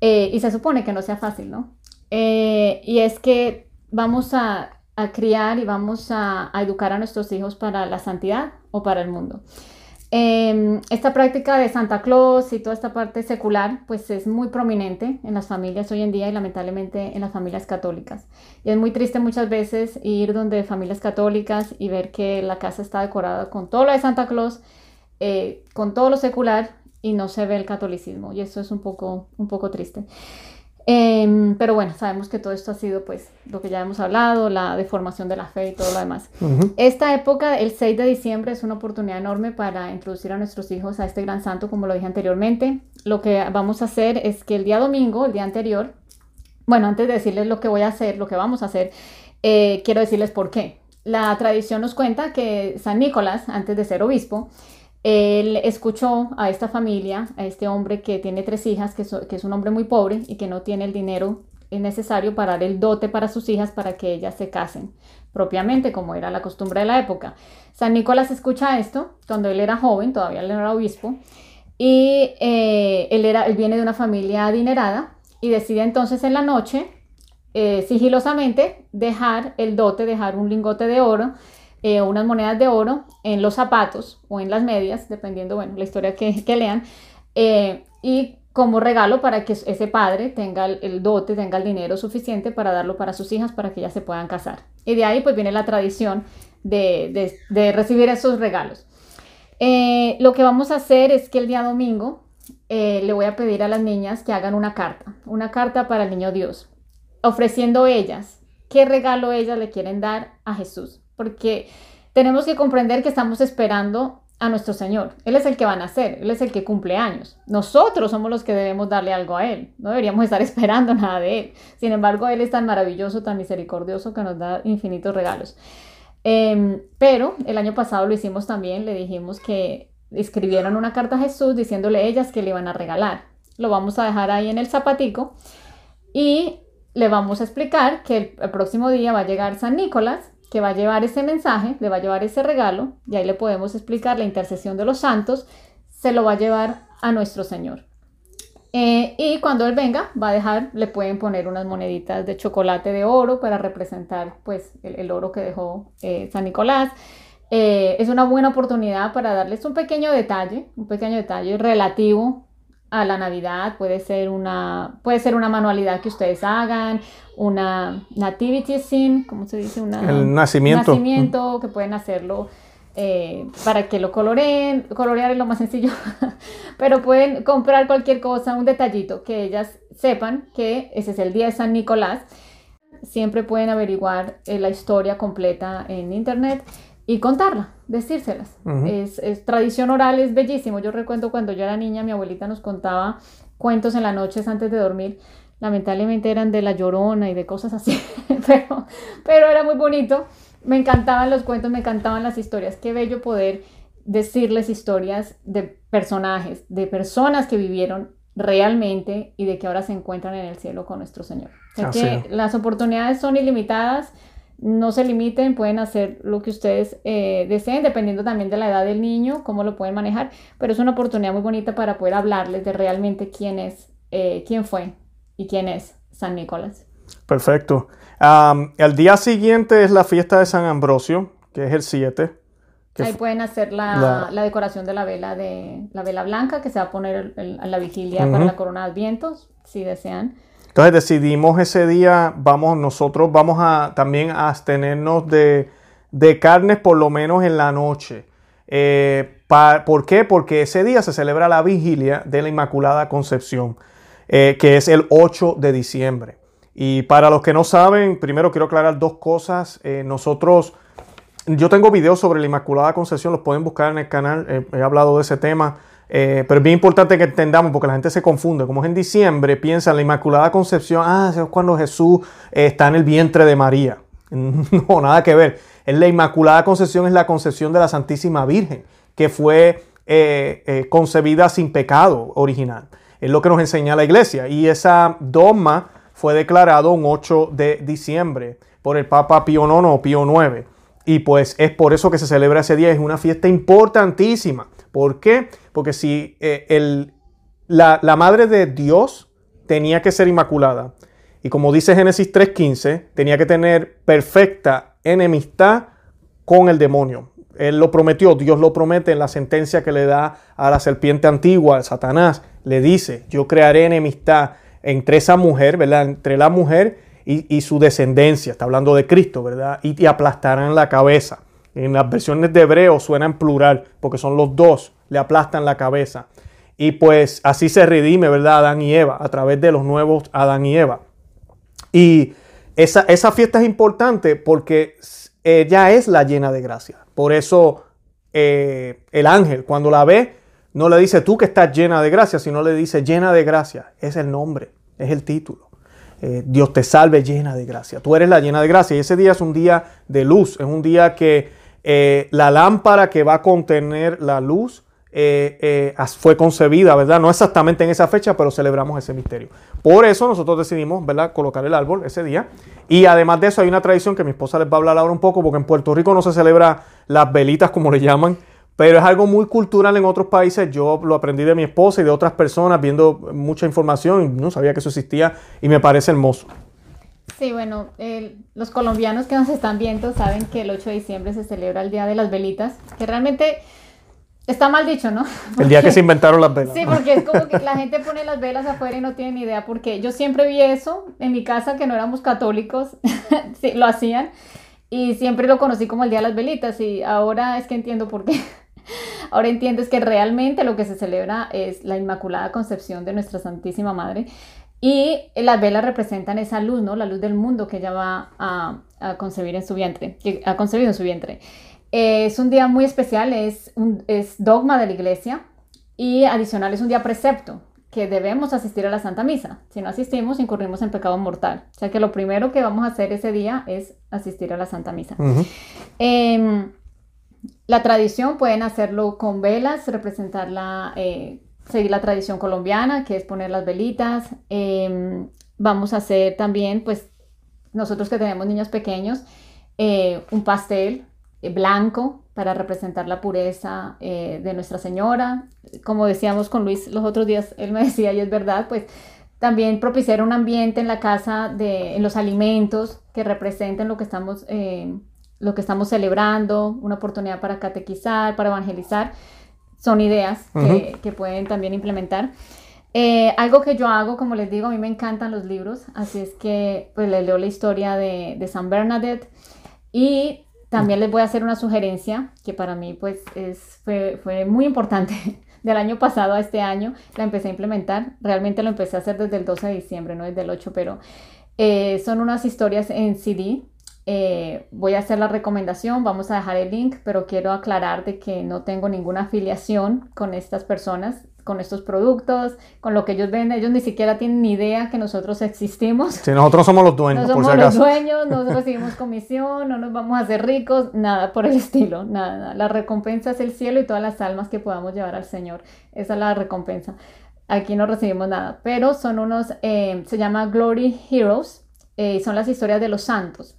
Eh, y se supone que no sea fácil, ¿no? Eh, y es que vamos a, criar y vamos a educar a nuestros hijos para la santidad o para el mundo. Em, esta práctica de Santa Claus y toda esta parte secular, pues es muy prominente en las familias hoy en día y lamentablemente en las familias católicas. Y es muy triste muchas veces ir donde familias católicas y ver que la casa está decorada con todo lo de Santa Claus, eh, con todo lo secular y no se ve el catolicismo. Y eso es un poco, un poco triste. Em, pero bueno, sabemos que todo esto ha sido pues lo que ya hemos hablado, la deformación de la fe y todo lo demás. Esta época, el 6 de diciembre, es una oportunidad enorme para introducir a nuestros hijos a este gran santo, como lo dije anteriormente. Lo que vamos a hacer es que el día domingo, el día anterior, bueno, antes de decirles lo que voy a hacer, lo que vamos a hacer, eh, quiero decirles por qué. la tradición nos cuenta que San Nicolás, antes de ser obispo, él escuchó a esta familia, a este hombre que tiene tres hijas, que, es un hombre muy pobre y que no tiene el dinero necesario para dar el dote para sus hijas para que ellas se casen propiamente, como era la costumbre de la época. San Nicolás escucha esto cuando él era joven, todavía él era obispo, y eh, él, era, él viene de una familia adinerada y decide entonces en la noche, eh, sigilosamente, dejar el dote, dejar un lingote de oro eh, unas monedas de oro en los zapatos o en las medias, dependiendo, bueno, la historia que, lean, eh, y como regalo para que ese padre tenga el, dote, tenga el dinero suficiente para darlo para sus hijas, para que ellas se puedan casar. Y de ahí pues viene la tradición de, recibir esos regalos. Eh, lo que vamos a hacer es que el día domingo le voy a pedir a las niñas que hagan una carta, una carta para el niño Dios, ofreciendo ellas qué regalo ellas le quieren dar a Jesús porque tenemos que comprender que estamos esperando a nuestro Señor. Él es el que va a nacer, Él es el que cumple años. Nosotros somos los que debemos darle algo a Él. No deberíamos estar [laughs] esperando nada de Él. Sin embargo, Él es tan maravilloso, tan misericordioso que nos da infinitos regalos. Em, pero el año pasado lo hicimos también, le dijimos que escribieron una carta a Jesús diciéndole ellas que le iban a regalar. Lo vamos a dejar ahí en el zapatico y le vamos a explicar que el próximo día va a llegar San Nicolás que va a llevar ese mensaje, le va a llevar ese regalo, y ahí le podemos explicar la intercesión de los santos, se lo va a llevar a nuestro Señor. Eh, y cuando Él venga, va a dejar, le pueden poner unas moneditas de chocolate de oro para representar pues el, oro que dejó eh, San Nicolás. Eh, es una buena oportunidad para darles un pequeño detalle, un pequeño detalle relativo a la Navidad, puede ser una, puede ser una manualidad que ustedes hagan, una nativity scene, ¿cómo se dice? Una, El nacimiento. nacimiento, que pueden hacerlo eh, para que lo coloreen, colorear es lo más sencillo, [laughs] pero pueden comprar cualquier cosa, un detallito, que ellas sepan que ese es el día de San Nicolás. Siempre pueden averiguar eh, la historia completa en internet y contarla, decírselas. es, es, tradición oral, es bellísimo. Yo recuerdo cuando yo era niña, mi abuelita nos contaba cuentos en las noches antes de dormir. Lamentablemente eran de la llorona y de cosas así, [laughs] pero, pero era muy bonito. Me encantaban los cuentos, me encantaban las historias. Qué bello poder decirles historias de personajes, de personas que vivieron realmente y de que ahora se encuentran en el cielo con nuestro Señor. O que las oportunidades son ilimitadas no se limiten, pueden hacer lo que ustedes eh, deseen, dependiendo también de la edad del niño, cómo lo pueden manejar, pero es una oportunidad muy bonita para poder hablarles de realmente quién es, eh, quién fue y quién es San Nicolás. Perfecto. el día siguiente es la fiesta de San Ambrosio, que es el 7. Ahí pueden hacer la, decoración de la vela de la vela blanca que se va a poner en la vigilia para la corona de vientos, si desean. Entonces decidimos ese día, vamos, nosotros vamos a también a abstenernos de, de carnes por lo menos en la noche. Eh, ¿Por qué? Porque ese día se celebra la vigilia de la Inmaculada Concepción, eh, que es el 8 de diciembre. Y para los que no saben, primero quiero aclarar dos cosas. Eh, nosotros, yo tengo videos sobre la Inmaculada Concepción, los pueden buscar en el canal, he hablado de ese tema. Eh, pero es bien importante que entendamos, porque la gente se confunde. Como es en diciembre, piensa en la Inmaculada Concepción, ah, es cuando Jesús eh, está en el vientre de María. [laughs] No, nada que ver. Es la Inmaculada Concepción es la concepción de la Santísima Virgen, que fue eh, concebida sin pecado original. Es lo que nos enseña la iglesia. Y esa dogma fue declarado un 8 de diciembre por el Papa Pío IX o Pío IX. Y pues es por eso que se celebra ese día. Es una fiesta importantísima. ¿Por qué? Porque si eh, la, madre de Dios tenía que ser inmaculada, y como dice Génesis 3.15, tenía que tener perfecta enemistad con el demonio. Él lo prometió, Dios lo promete en la sentencia que le da a la serpiente antigua, a Satanás. Le dice, yo crearé enemistad entre esa mujer, ¿verdad? Entre la mujer y, su descendencia. Está hablando de Cristo, ¿verdad? Y te aplastarán la cabeza. En las versiones de hebreo suena en plural, porque son los dos, le aplastan la cabeza. Y pues así se redime, ¿verdad? Adán y Eva, a través de los nuevos Adán y Eva. Y esa, esa fiesta es importante porque ella es la llena de gracia. Por eso eh, el ángel, cuando la ve, no le dice tú que estás llena de gracia, sino le dice llena de gracia. Es el nombre, es el título. eh, Dios te salve llena de gracia. Tú eres la llena de gracia y ese día es un día de luz, es un día que eh, la lámpara que va a contener la luz eh, fue concebida, ¿verdad? No exactamente en esa fecha, pero celebramos ese misterio. Por eso nosotros decidimos, ¿verdad?, colocar el árbol ese día. Y además de eso hay una tradición que mi esposa les va a hablar ahora un poco, porque en Puerto Rico no se celebra las velitas como le llaman, pero es algo muy cultural en otros países. Yo lo aprendí de mi esposa y de otras personas viendo mucha información no sabía que eso existía y me parece hermoso. Sí, bueno, los colombianos que nos están viendo saben que el 8 de diciembre se celebra el Día de las Velitas, que realmente está mal dicho, ¿no? [laughs] el día que se inventaron las velas. Sí, porque es como que la [laughs] gente pone las velas afuera y no tiene ni idea, porque yo siempre vi eso en mi casa, que no éramos católicos, [laughs] sí, lo hacían, y siempre lo conocí como el Día de las Velitas, y ahora es que entiendo por qué. Ahora entiendes que realmente lo que se celebra es la Inmaculada Concepción de nuestra Santísima Madre y las velas representan esa luz, ¿no? La luz del mundo que ella va a, concebir en su vientre, que ha concebido en su vientre. es un día muy especial, es, un, es dogma de la iglesia y adicional es un día precepto que debemos asistir a la Santa Misa. Si no asistimos, incurrimos en pecado mortal. O sea que lo primero que vamos a hacer ese día es asistir a la Santa Misa. La tradición pueden hacerlo con velas, representarla, eh, seguir la tradición colombiana, que es poner las velitas. Em, vamos a hacer también, pues, nosotros que tenemos niños pequeños, eh, un pastel eh, blanco para representar la pureza de Nuestra Señora. Como decíamos con Luis los otros días, él me [laughs] decía, y es verdad, pues también propiciar un ambiente en la casa, de, en los alimentos que representen lo que estamos lo que estamos celebrando, una oportunidad para catequizar, para evangelizar, son ideas que, pueden también implementar. Eh, algo que yo hago, como les digo, a mí me encantan los libros, así es que pues les leo la historia de, de San Bernadette y también les voy a hacer una sugerencia que para mí pues es, fue, fue muy importante [laughs] del año pasado a este año, la empecé a implementar, realmente lo empecé a hacer desde el 12 de diciembre, no desde el 8, pero eh, son unas historias en CD eh, voy a hacer la recomendación, vamos a dejar el link, pero quiero aclarar de que no tengo ninguna afiliación con estas personas, con estos productos, con lo que ellos venden. Ellos ni siquiera tienen ni idea que nosotros existimos. Si nosotros somos los [laughs] dueños. No somos los dueños, no recibimos comisión, no nos vamos a hacer ricos, nada por el estilo, nada, La recompensa es el cielo y todas las almas que podamos llevar al Señor. Esa es la recompensa. Aquí no recibimos nada, pero son unos, eh, se llama Glory Heroes, eh, son las historias de los santos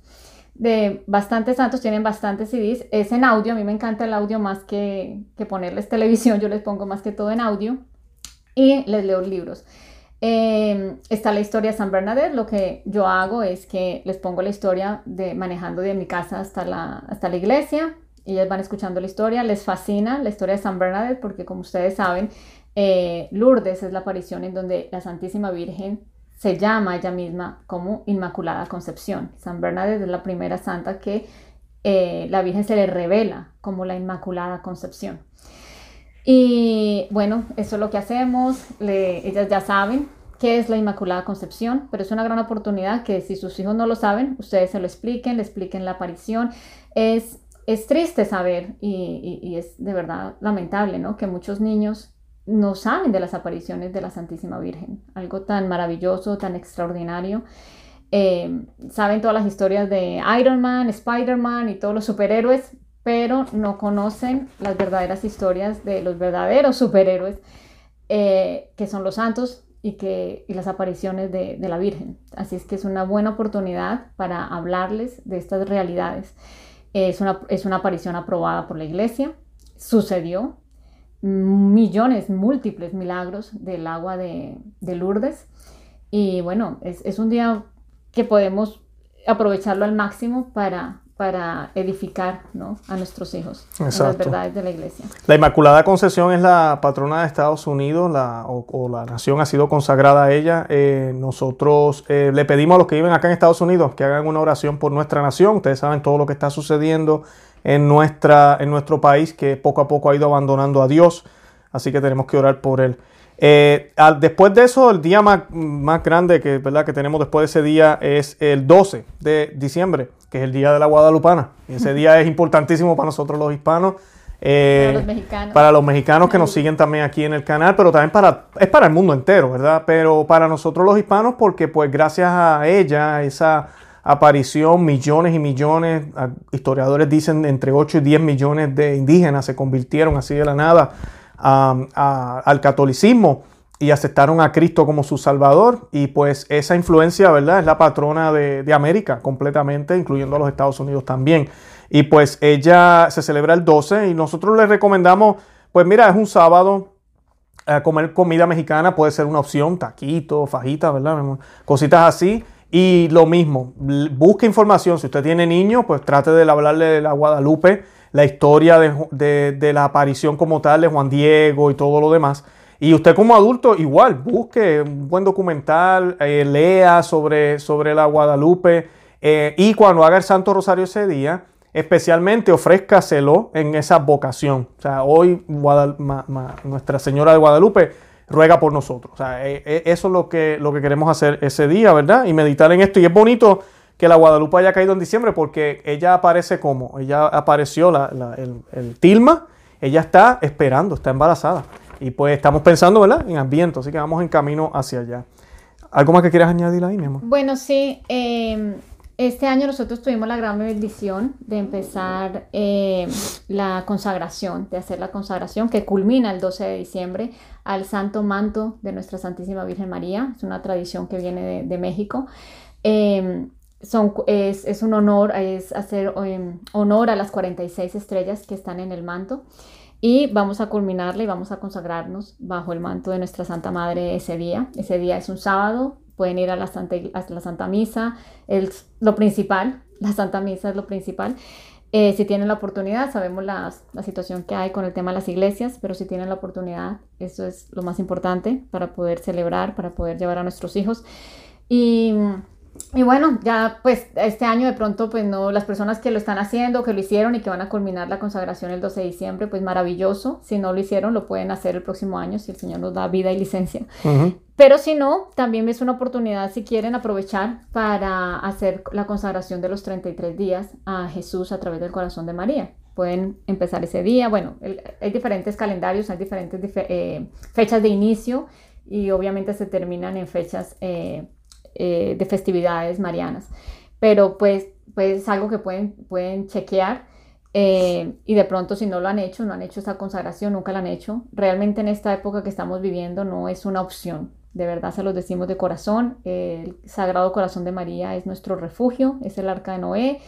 de bastantes santos, tienen bastantes CDs, es en audio, a mí me encanta el audio más que, ponerles [laughs] televisión, yo les pongo más que todo en audio y les leo libros. Em, está la historia de San Bernadette, lo que yo hago es que les pongo la historia de manejando de mi casa hasta la, hasta la iglesia, y ellos van escuchando la historia, les fascina la historia de San Bernadette porque como ustedes saben, eh, Lourdes es la aparición en donde la Santísima Virgen se llama ella misma como Inmaculada Concepción. San Bernadette es la primera santa que eh, la Virgen se le revela como la Inmaculada Concepción. Y bueno, eso es lo que hacemos. ellas ya saben qué es la Inmaculada Concepción, pero es una gran oportunidad que si sus hijos no lo saben, ustedes se lo expliquen, le expliquen la aparición. Es, es triste saber y, y es de verdad lamentable, ¿no? Que muchos niños no saben de las apariciones de la Santísima Virgen, algo tan maravilloso, tan extraordinario. Eh, saben todas las historias de Iron Man, Spider-Man y todos los superhéroes, pero no conocen las verdaderas historias de los verdaderos superhéroes, eh, que son los santos y, que, y las apariciones de, la Virgen. Así es que es una buena oportunidad para hablarles de estas realidades. es, una, es una aparición aprobada por la iglesia, sucedió, millones, múltiples milagros del agua de, Lourdes. Y bueno, es, un día que podemos aprovecharlo al máximo para, para edificar a nuestros hijos las verdades de la iglesia. La Inmaculada Concepción es la patrona de Estados Unidos la, o, la nación ha sido consagrada a ella. Eh, nosotros eh, le pedimos a los que viven acá en Estados Unidos que hagan una oración por nuestra nación. Ustedes saben todo lo que está sucediendo en, nuestra, en nuestro país que poco a poco ha ido abandonando a Dios, así que tenemos que orar por él. Eh, después de eso, el día más, más grande que, ¿verdad? que tenemos después de ese día es el 12 de diciembre, que es el día de la Guadalupana. Y ese día es importantísimo para nosotros los hispanos. para los mexicanos. Para los mexicanos que nos siguen también aquí en el canal, pero también para, es para el mundo entero, ¿verdad? Pero para nosotros los hispanos, porque pues gracias a ella, esa aparición, millones y millones, historiadores dicen entre 8 y 10 millones de indígenas se convirtieron así de la nada al catolicismo y aceptaron a Cristo como su Salvador. Y pues esa influencia, ¿verdad? Es la patrona de, América completamente, incluyendo a los Estados Unidos también. Y pues ella se celebra el 12 y nosotros le recomendamos, pues mira, es un sábado, eh, comer comida mexicana puede ser una opción, taquito, fajita, ¿verdad? Cositas así. Y lo mismo, busque información. Si usted tiene niños, pues trate de hablarle de la Guadalupe, la historia de, la aparición como tal de Juan Diego y todo lo demás. Y usted como adulto igual, busque un buen documental, eh, lea sobre, sobre la Guadalupe eh, y cuando haga el Santo Rosario ese día, especialmente ofrézcaselo en esa vocación. O sea, hoy Nuestra Señora de Guadalupe ruega por nosotros. O sea, eh, eh, eso es lo que, lo que queremos hacer ese día, ¿verdad? Y meditar en esto. Y es bonito que la Guadalupe haya caído en diciembre porque ella aparece como, ella apareció, el, tilma, ella está esperando, está embarazada. Y pues estamos pensando, ¿verdad? En ambiente, así que vamos en camino hacia allá. ¿Algo más que quieras añadir ahí, mi amor? Bueno, sí. Eh, este año nosotros tuvimos la gran bendición de empezar eh, la consagración, de hacer la consagración que culmina el 12 de diciembre al Santo Manto de Nuestra Santísima Virgen María. Es una tradición que viene de, México. Em, es, un honor, es hacer em, honor a las 46 estrellas que están en el manto. Y vamos a culminarla y vamos a consagrarnos bajo el manto de nuestra Santa Madre ese día. Ese día es un sábado, pueden ir a la Santa, [laughs] la Santa Misa, es lo principal, la Santa Misa es lo principal. Si tienen la oportunidad, sabemos la, la, situación que hay con el tema de las iglesias, pero si tienen la oportunidad, eso es lo más importante para poder celebrar, para poder llevar a nuestros hijos. Y y bueno, ya pues este año de pronto pues no, las personas que lo están haciendo, que lo hicieron y que van a culminar la consagración el 12 de diciembre, pues maravilloso. Si no lo hicieron, lo pueden hacer el próximo año si el Señor nos da vida y licencia. Pero si no, también es una oportunidad si quieren aprovechar para hacer la consagración de los 33 días a Jesús a través del corazón de María. Pueden empezar ese día. Bueno, hay diferentes calendarios, hay diferentes eh, fechas de inicio y obviamente se terminan en fechas... Eh, eh, de festividades marianas. Pero pues, pues es algo que pueden, pueden chequear y de pronto si no lo han hecho, no han hecho esa consagración, nunca la han hecho. Realmente en esta época que estamos viviendo no es una opción. De verdad se los decimos de corazón. el Sagrado Corazón de María es nuestro refugio, es el arca de Noé,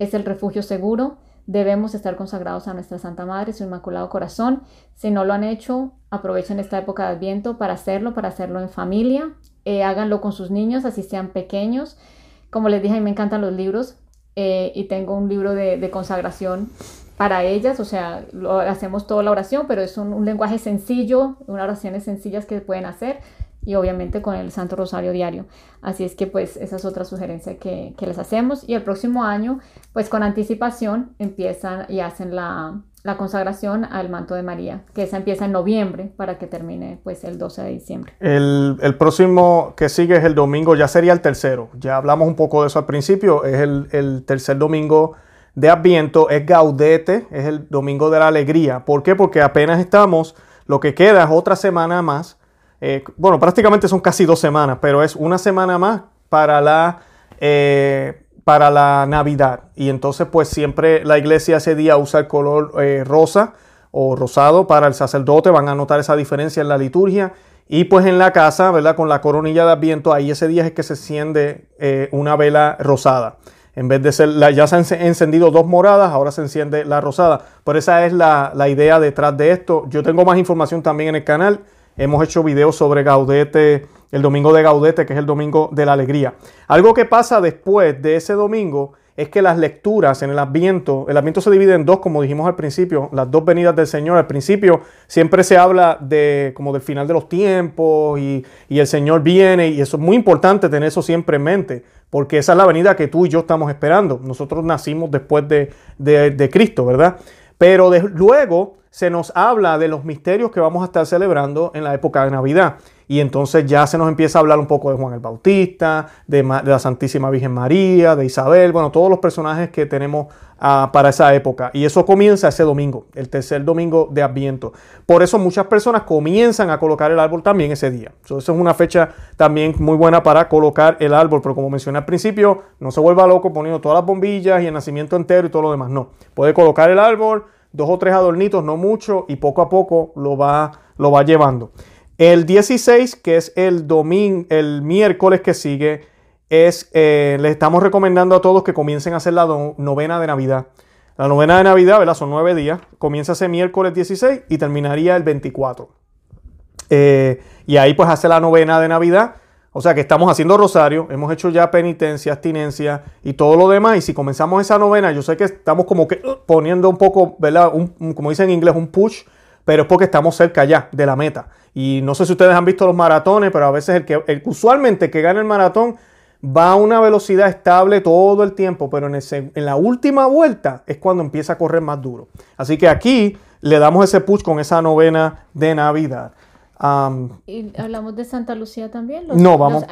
es el refugio seguro. Debemos estar consagrados a nuestra Santa Madre, su Inmaculado Corazón. Si no lo han hecho, aprovechen esta época de Adviento para hacerlo, para hacerlo en familia, eh, háganlo con sus niños, así sean pequeños. Como les dije, a mí me encantan los libros eh, y tengo un libro de, consagración para ellas, o sea, lo, hacemos toda la oración, pero es un, lenguaje sencillo, unas oraciones sencillas que pueden hacer y obviamente con el Santo Rosario diario. Así es que pues esa es otra sugerencia que, que les hacemos y el próximo año pues con anticipación empiezan y hacen la, la consagración al manto de María, que esa empieza en noviembre para que termine pues el 12 de diciembre. El, próximo que sigue es el domingo, ya sería el tercero, ya hablamos un poco de eso al principio, es el, tercer domingo de Adviento, es Gaudete, es el domingo de la alegría. ¿Por qué? Porque apenas estamos, lo que queda es otra semana más, eh, bueno, prácticamente son casi dos semanas, pero es una semana más para la... Eh, para la Navidad. Y entonces pues siempre la iglesia ese día usa el color eh, rosa o rosado para el sacerdote. Van a notar esa diferencia en la liturgia. Y pues en la casa, ¿verdad? Con la coronilla de Adviento, ahí ese día es que se enciende una vela rosada. En vez de ser, la, ya se han encendido dos moradas, ahora se enciende la rosada. Por esa es la, la idea detrás de esto. Yo tengo más información también en el canal. Hemos hecho videos sobre Gaudete el domingo de Gaudete, que es el domingo de la alegría. Algo que pasa después de ese domingo es que las lecturas en el Adviento, el Adviento se divide en dos, como dijimos al principio, las dos venidas del Señor. Al principio siempre se habla de como del final de los tiempos y, el Señor viene y eso es muy importante tener eso siempre en mente, porque esa es la venida que tú y yo estamos esperando. Nosotros nacimos después de, de, Cristo, ¿verdad? Pero luego se nos habla de los misterios que vamos a estar celebrando en la época de Navidad. Y entonces ya se nos empieza a hablar un poco de Juan el Bautista, de, la Santísima Virgen María, de Isabel, bueno, todos los personajes que tenemos ah, para esa época. Y eso comienza ese domingo, el tercer domingo de Adviento. Por eso muchas personas comienzan a colocar el árbol también ese día. Eso es una fecha también muy buena para colocar el árbol, pero como mencioné al principio, no se vuelva loco poniendo todas las bombillas y el nacimiento entero y todo lo demás. No, puede colocar el árbol, dos o tres adornitos, no mucho, y poco a poco lo va, lo va llevando. El 16, que es el domingo, el miércoles que sigue, es, eh, les estamos recomendando a todos que comiencen a hacer la novena de Navidad. La novena de Navidad, ¿verdad? Son nueve días. Comienza ese miércoles 16 y terminaría el 24. Eh, y ahí pues hace la novena de Navidad. O sea que estamos haciendo rosario, hemos hecho ya penitencia, abstinencia y todo lo demás. Y si comenzamos esa novena, yo sé que estamos como que uh, poniendo un poco, ¿verdad? como dicen en inglés, un push, pero es porque estamos cerca ya de la meta. Y no sé si ustedes han visto los maratones, pero a veces el que usualmente que gana el maratón va a una velocidad estable todo el tiempo, pero en la última vuelta es cuando empieza a correr más duro. Así que aquí le damos ese push con esa novena de Navidad. ¿Y hablamos de Santa Lucía también? no, vamos,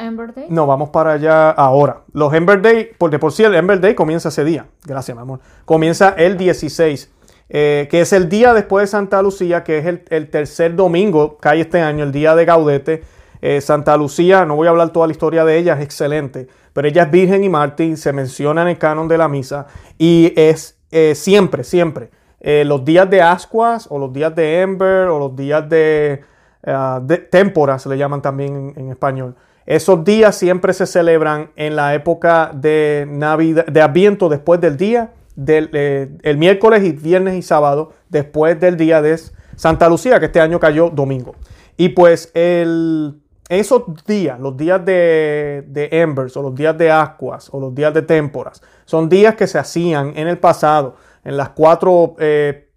No, vamos para allá ahora. Los Ember Day, por de por sí el Ember Day comienza ese día. Gracias, mi amor. Comienza el 16. Eh, que es el día después de Santa Lucía, que es el, tercer domingo que hay este año, el día de Gaudete. Eh, Santa Lucía, no voy a hablar toda la historia de ella, es excelente, pero ella es virgen y mártir, se menciona en el canon de la misa y es eh, siempre, siempre, los días de Ascuas o los días de Ember o los días de, de Témpora, se le llaman también en, español. Esos días siempre se celebran en la época de Navidad, de Adviento después del día del eh, el miércoles y viernes y sábado después del día de Santa Lucía, que este año cayó domingo. Y pues el, esos días, los días de, de Embers o los días de Ascuas o los días de Témporas, son días que se hacían en el pasado, en las cuatro, eh,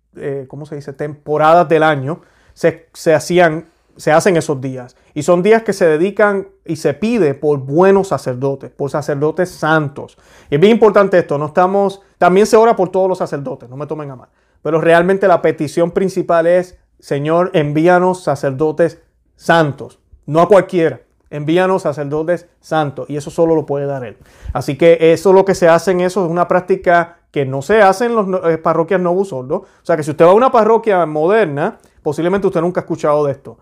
¿cómo se dice?, temporadas del año, se, se hacían se hacen esos días. Y son días que se dedican y se pide por buenos sacerdotes, por sacerdotes santos. Y es bien importante esto, no estamos, también se ora por todos los sacerdotes, no me tomen a mal. Pero realmente la petición principal es, Señor, envíanos sacerdotes santos, no a cualquiera. Envíanos sacerdotes santos y eso solo lo puede dar Él. Así que eso lo que se hace en eso es una práctica que no se hace en las eh, parroquias no O sea que si usted va a una parroquia moderna, posiblemente usted nunca ha escuchado de esto.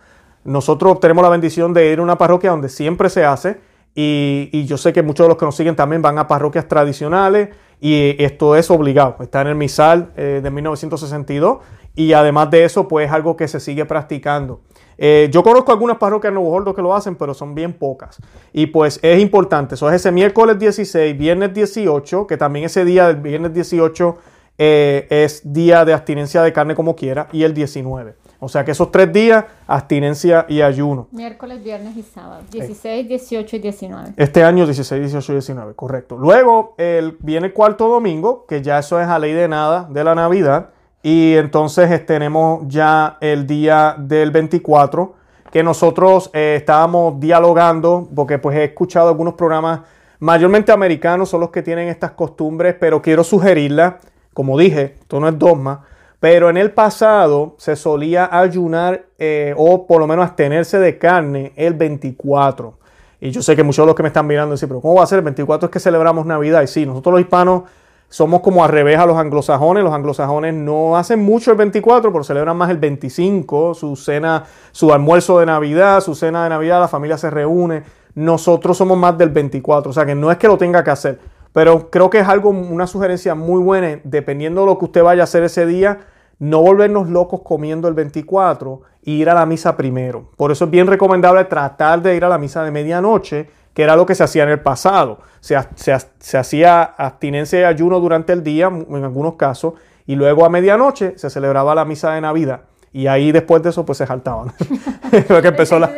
Nosotros tenemos la bendición de ir a una parroquia donde siempre se hace y, yo sé que muchos de los que nos siguen también van a parroquias tradicionales y esto es obligado. Está en el misal eh, de 1962 y además de eso pues es algo que se sigue practicando. Eh, yo conozco algunas parroquias en Nuevo Holdo que lo hacen, pero son bien pocas. Y pues es importante. Eso es ese miércoles 16, viernes 18, que también ese día del viernes 18 eh, es día de abstinencia de carne como quiera, y el 19. O sea que esos tres días, abstinencia y ayuno. Miércoles, viernes y sábado. 16, 18 y 19. Este año 16, 18 y 19, correcto. Luego el, viene el cuarto domingo, que ya eso es a ley de nada de la Navidad. Y entonces tenemos ya el día del 24, que nosotros eh, estábamos dialogando, porque pues he escuchado algunos programas, mayormente americanos son los que tienen estas costumbres, pero quiero sugerirla, como dije, esto no es dogma, pero en el pasado se solía ayunar eh, o por lo menos abstenerse de carne el 24. Y yo sé que muchos de los que me están mirando dicen, pero ¿cómo va a ser? El 24 es que celebramos Navidad. Y sí, nosotros los hispanos somos como al revés a los anglosajones. Los anglosajones no hacen mucho el 24, pero celebran más el 25, su cena, su almuerzo de Navidad, su cena de Navidad, la familia se reúne. Nosotros somos más del 24, o sea que no es que lo tenga que hacer, pero creo que es algo, una sugerencia muy buena, dependiendo de lo que usted vaya a hacer ese día, no volvernos locos comiendo el 24 e ir a la misa primero. Por eso es bien recomendable tratar de ir a la misa de medianoche, que era lo que se hacía en el pasado. Se, se hacía abstinencia y ayuno durante el día, en algunos casos, y luego a medianoche se celebraba la misa de Navidad. Y ahí después de eso pues se saltaban. [laughs] Empezó la,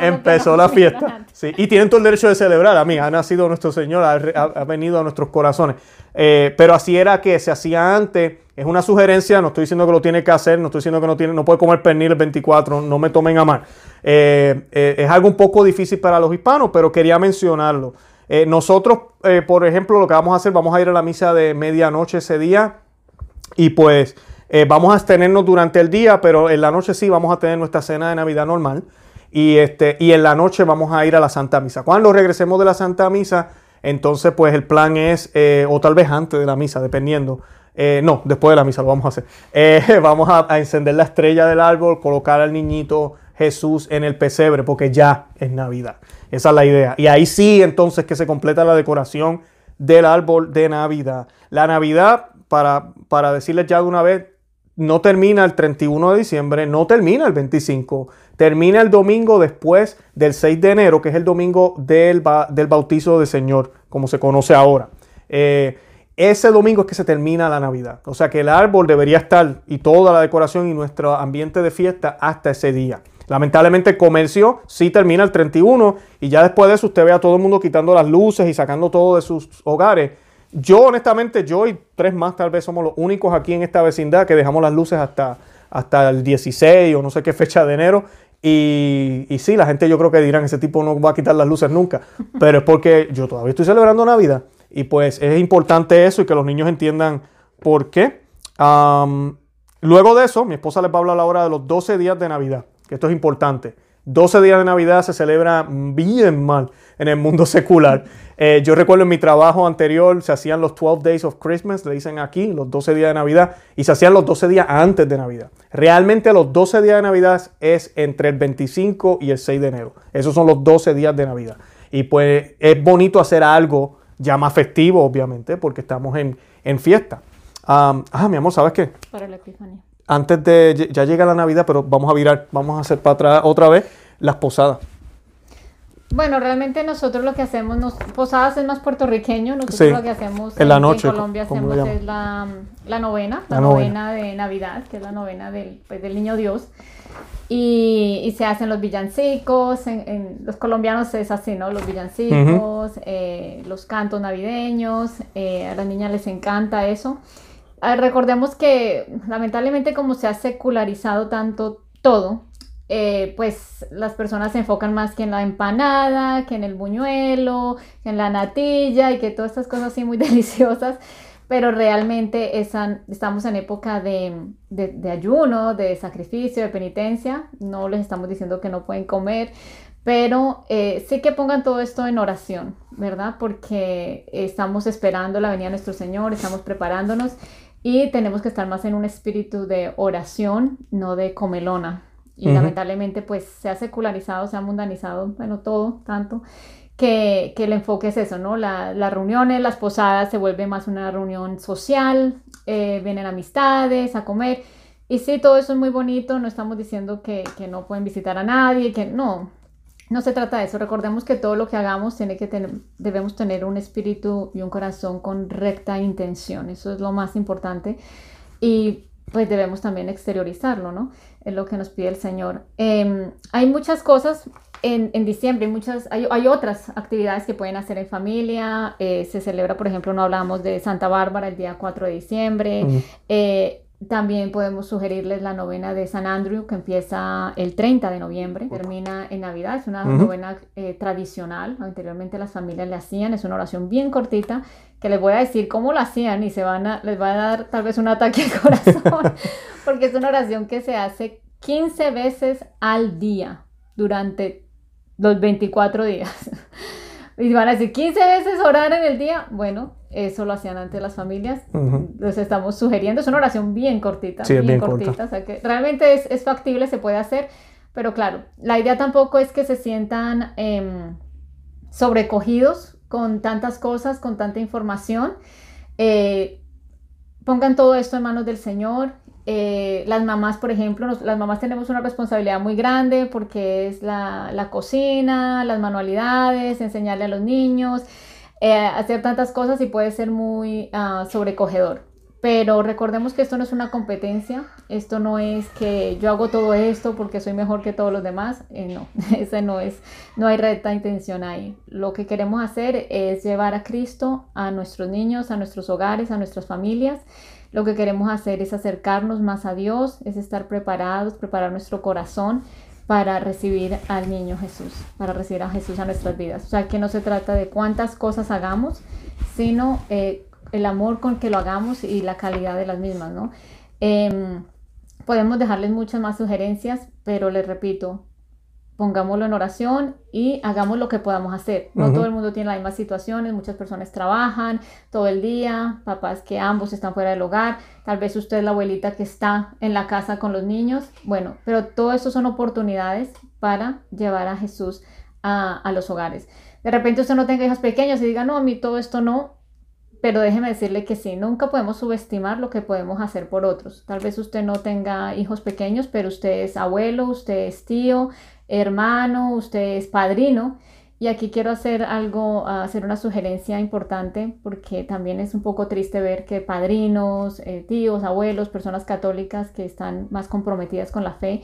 empezó [laughs] la fiesta. Sí, y tienen todo el derecho de celebrar. A mí ha nacido nuestro Señor, ha, venido a nuestros corazones. Eh, pero así era que se hacía antes. Es una sugerencia, no estoy diciendo que lo tiene que hacer, no estoy diciendo que no, tiene, no puede comer pernil el 24, no me tomen a mal. Eh, eh, es algo un poco difícil para los hispanos, pero quería mencionarlo. nosotros, por ejemplo, lo que vamos a hacer, vamos a ir a la misa de medianoche ese día y pues Eh, vamos a abstenernos durante el día, pero en la noche sí vamos a tener nuestra cena de Navidad normal. Y, este, y en la noche vamos a ir a la Santa Misa. Cuando regresemos de la Santa Misa, entonces pues el plan es, eh, o tal vez antes de la misa, dependiendo. Eh, no, después de la misa lo vamos a hacer. [laughs] vamos a, a encender la estrella del árbol, colocar al niñito Jesús en el pesebre, porque ya es Navidad. Esa es la idea. Y ahí sí entonces que se completa la decoración del árbol de Navidad. La Navidad, para, para decirles ya de una vez, no termina el 31 de diciembre, no termina el 25, termina el domingo después del 6 de enero, que es el domingo del, del bautizo del Señor, como se conoce ahora. Eh, ese domingo es que se termina la Navidad. O sea que el árbol debería estar y toda la decoración y nuestro ambiente de fiesta hasta ese día. Lamentablemente el comercio sí termina el 31 y ya después de eso usted ve a todo el mundo quitando las luces y sacando todo de sus hogares yo, honestamente, yo y tres más tal vez somos los únicos aquí en esta vecindad que dejamos las luces hasta, hasta el 16 o no sé qué fecha de enero. Y, y sí, la gente yo creo que dirán, ese tipo no va a quitar las luces nunca. Pero es porque yo todavía estoy celebrando Navidad. Y pues es importante eso y que los niños entiendan por qué. luego de eso, mi esposa les va a hablar ahora de los 12 días de Navidad, que esto es importante. 12 días de Navidad se celebra bien mal en el mundo [laughs] secular. Eh, yo recuerdo en mi trabajo anterior se hacían los 12 Days of Christmas, le dicen aquí, los 12 días de Navidad, y se hacían los 12 días antes de Navidad. Realmente los 12 días de Navidad es entre el 25 y el 6 de enero. Esos son los 12 días de Navidad. Y pues es bonito hacer algo ya más festivo, obviamente, porque estamos en, fiesta. ah, mi amor, ¿sabes qué? Para la Epifanía antes de, ya llega la Navidad, pero vamos a virar, vamos a hacer para atrás otra vez las posadas. Bueno, realmente nosotros lo que hacemos, nos, posadas es más puertorriqueño, nosotros lo que hacemos en, la noche, en Colombia hacemos es la, la, novena, la, novena. de Navidad, que es la novena del, pues, del Niño Dios. Y, y, se hacen los villancicos, en, los colombianos es así, ¿no? Los villancicos, eh, los cantos navideños, eh, a las niñas les encanta eso. Ah, recordemos que lamentablemente como se ha secularizado tanto todo, eh, pues las personas se enfocan más que en la empanada, que en el buñuelo, que en la natilla y que todas estas cosas así muy [laughs] deliciosas, pero realmente estamos en época de, ayuno, de sacrificio, de penitencia, no les estamos diciendo que no pueden comer, pero eh, sí que pongan todo esto en oración, ¿verdad? Porque estamos esperando la venida de nuestro Señor, estamos preparándonos y tenemos que estar más en un espíritu de oración, no de comelona. Y lamentablemente pues se ha secularizado, se ha mundanizado, bueno, todo tanto, que, que el enfoque es eso, ¿no? La, las reuniones, las posadas se vuelve más una reunión social, eh, vienen amistades a comer. Y sí, todo eso es muy bonito, no estamos diciendo que, que no pueden visitar a nadie, que no, no se trata de eso. Recordemos que todo lo que hagamos tiene que tener, debemos tener un espíritu y un corazón con recta intención. Eso es lo más importante. Y pues debemos también exteriorizarlo, ¿no? Es lo que nos pide el Señor. Em, hay muchas cosas en, en diciembre, muchas, hay, hay, otras actividades que pueden hacer en familia. Eh, se celebra, por ejemplo, no hablamos de Santa Bárbara el día 4 de diciembre. También podemos sugerirles la novena de San Andrew que empieza el 30 de noviembre, termina en Navidad, es una novena eh, tradicional, anteriormente las familias le hacían, es una oración bien cortita que les voy a decir cómo la hacían y se van a, les va a dar tal vez un ataque al [laughs] corazón, porque es una oración que se hace 15 veces al día durante los 24 días. [laughs] Y van a decir, 15 veces orar en el día. Bueno, eso lo hacían antes las familias. Los estamos sugiriendo. Es una oración bien cortita. bien, cortita. O sea que realmente es, es, factible, se puede hacer. Pero claro, la idea tampoco es que se sientan eh, sobrecogidos con tantas cosas, con tanta información. Eh, pongan todo esto en manos del Señor eh, las mamás, por ejemplo, las mamás tenemos una responsabilidad muy grande porque es la, cocina, las manualidades, enseñarle a los niños, eh, hacer tantas cosas y puede ser muy uh, sobrecogedor. Pero recordemos que esto no es una competencia, esto no es que yo hago todo esto porque soy mejor que todos los demás, eh, no, [laughs] ese no es, no hay recta intención ahí. Lo que queremos hacer es llevar a Cristo a nuestros niños, a nuestros hogares, a nuestras familias lo que queremos hacer es acercarnos más a Dios, es estar preparados, preparar nuestro corazón para recibir al niño Jesús, para recibir a Jesús a nuestras vidas. O sea, que no se trata de cuántas cosas hagamos, sino eh, el amor con que lo hagamos y la calidad de las mismas, ¿no? Em, podemos dejarles muchas más sugerencias, pero les repito, pongámoslo en oración y hagamos lo que podamos hacer. No todo el mundo tiene las mismas situaciones, muchas personas trabajan todo el día, papás que ambos están fuera del hogar, tal vez usted es la abuelita que está en la casa con los niños, bueno, pero todo eso son oportunidades para llevar a Jesús a, a los hogares. De repente usted no tenga hijos pequeños y diga, no, a mí todo esto no, pero déjeme decirle que sí, nunca podemos subestimar lo que podemos hacer por otros. Tal vez usted no tenga hijos pequeños, pero usted es abuelo, usted es tío, hermano, usted es padrino. Y aquí quiero hacer algo, hacer una sugerencia importante porque también es un poco triste ver que padrinos, eh, tíos, abuelos, personas católicas que están más comprometidas con la fe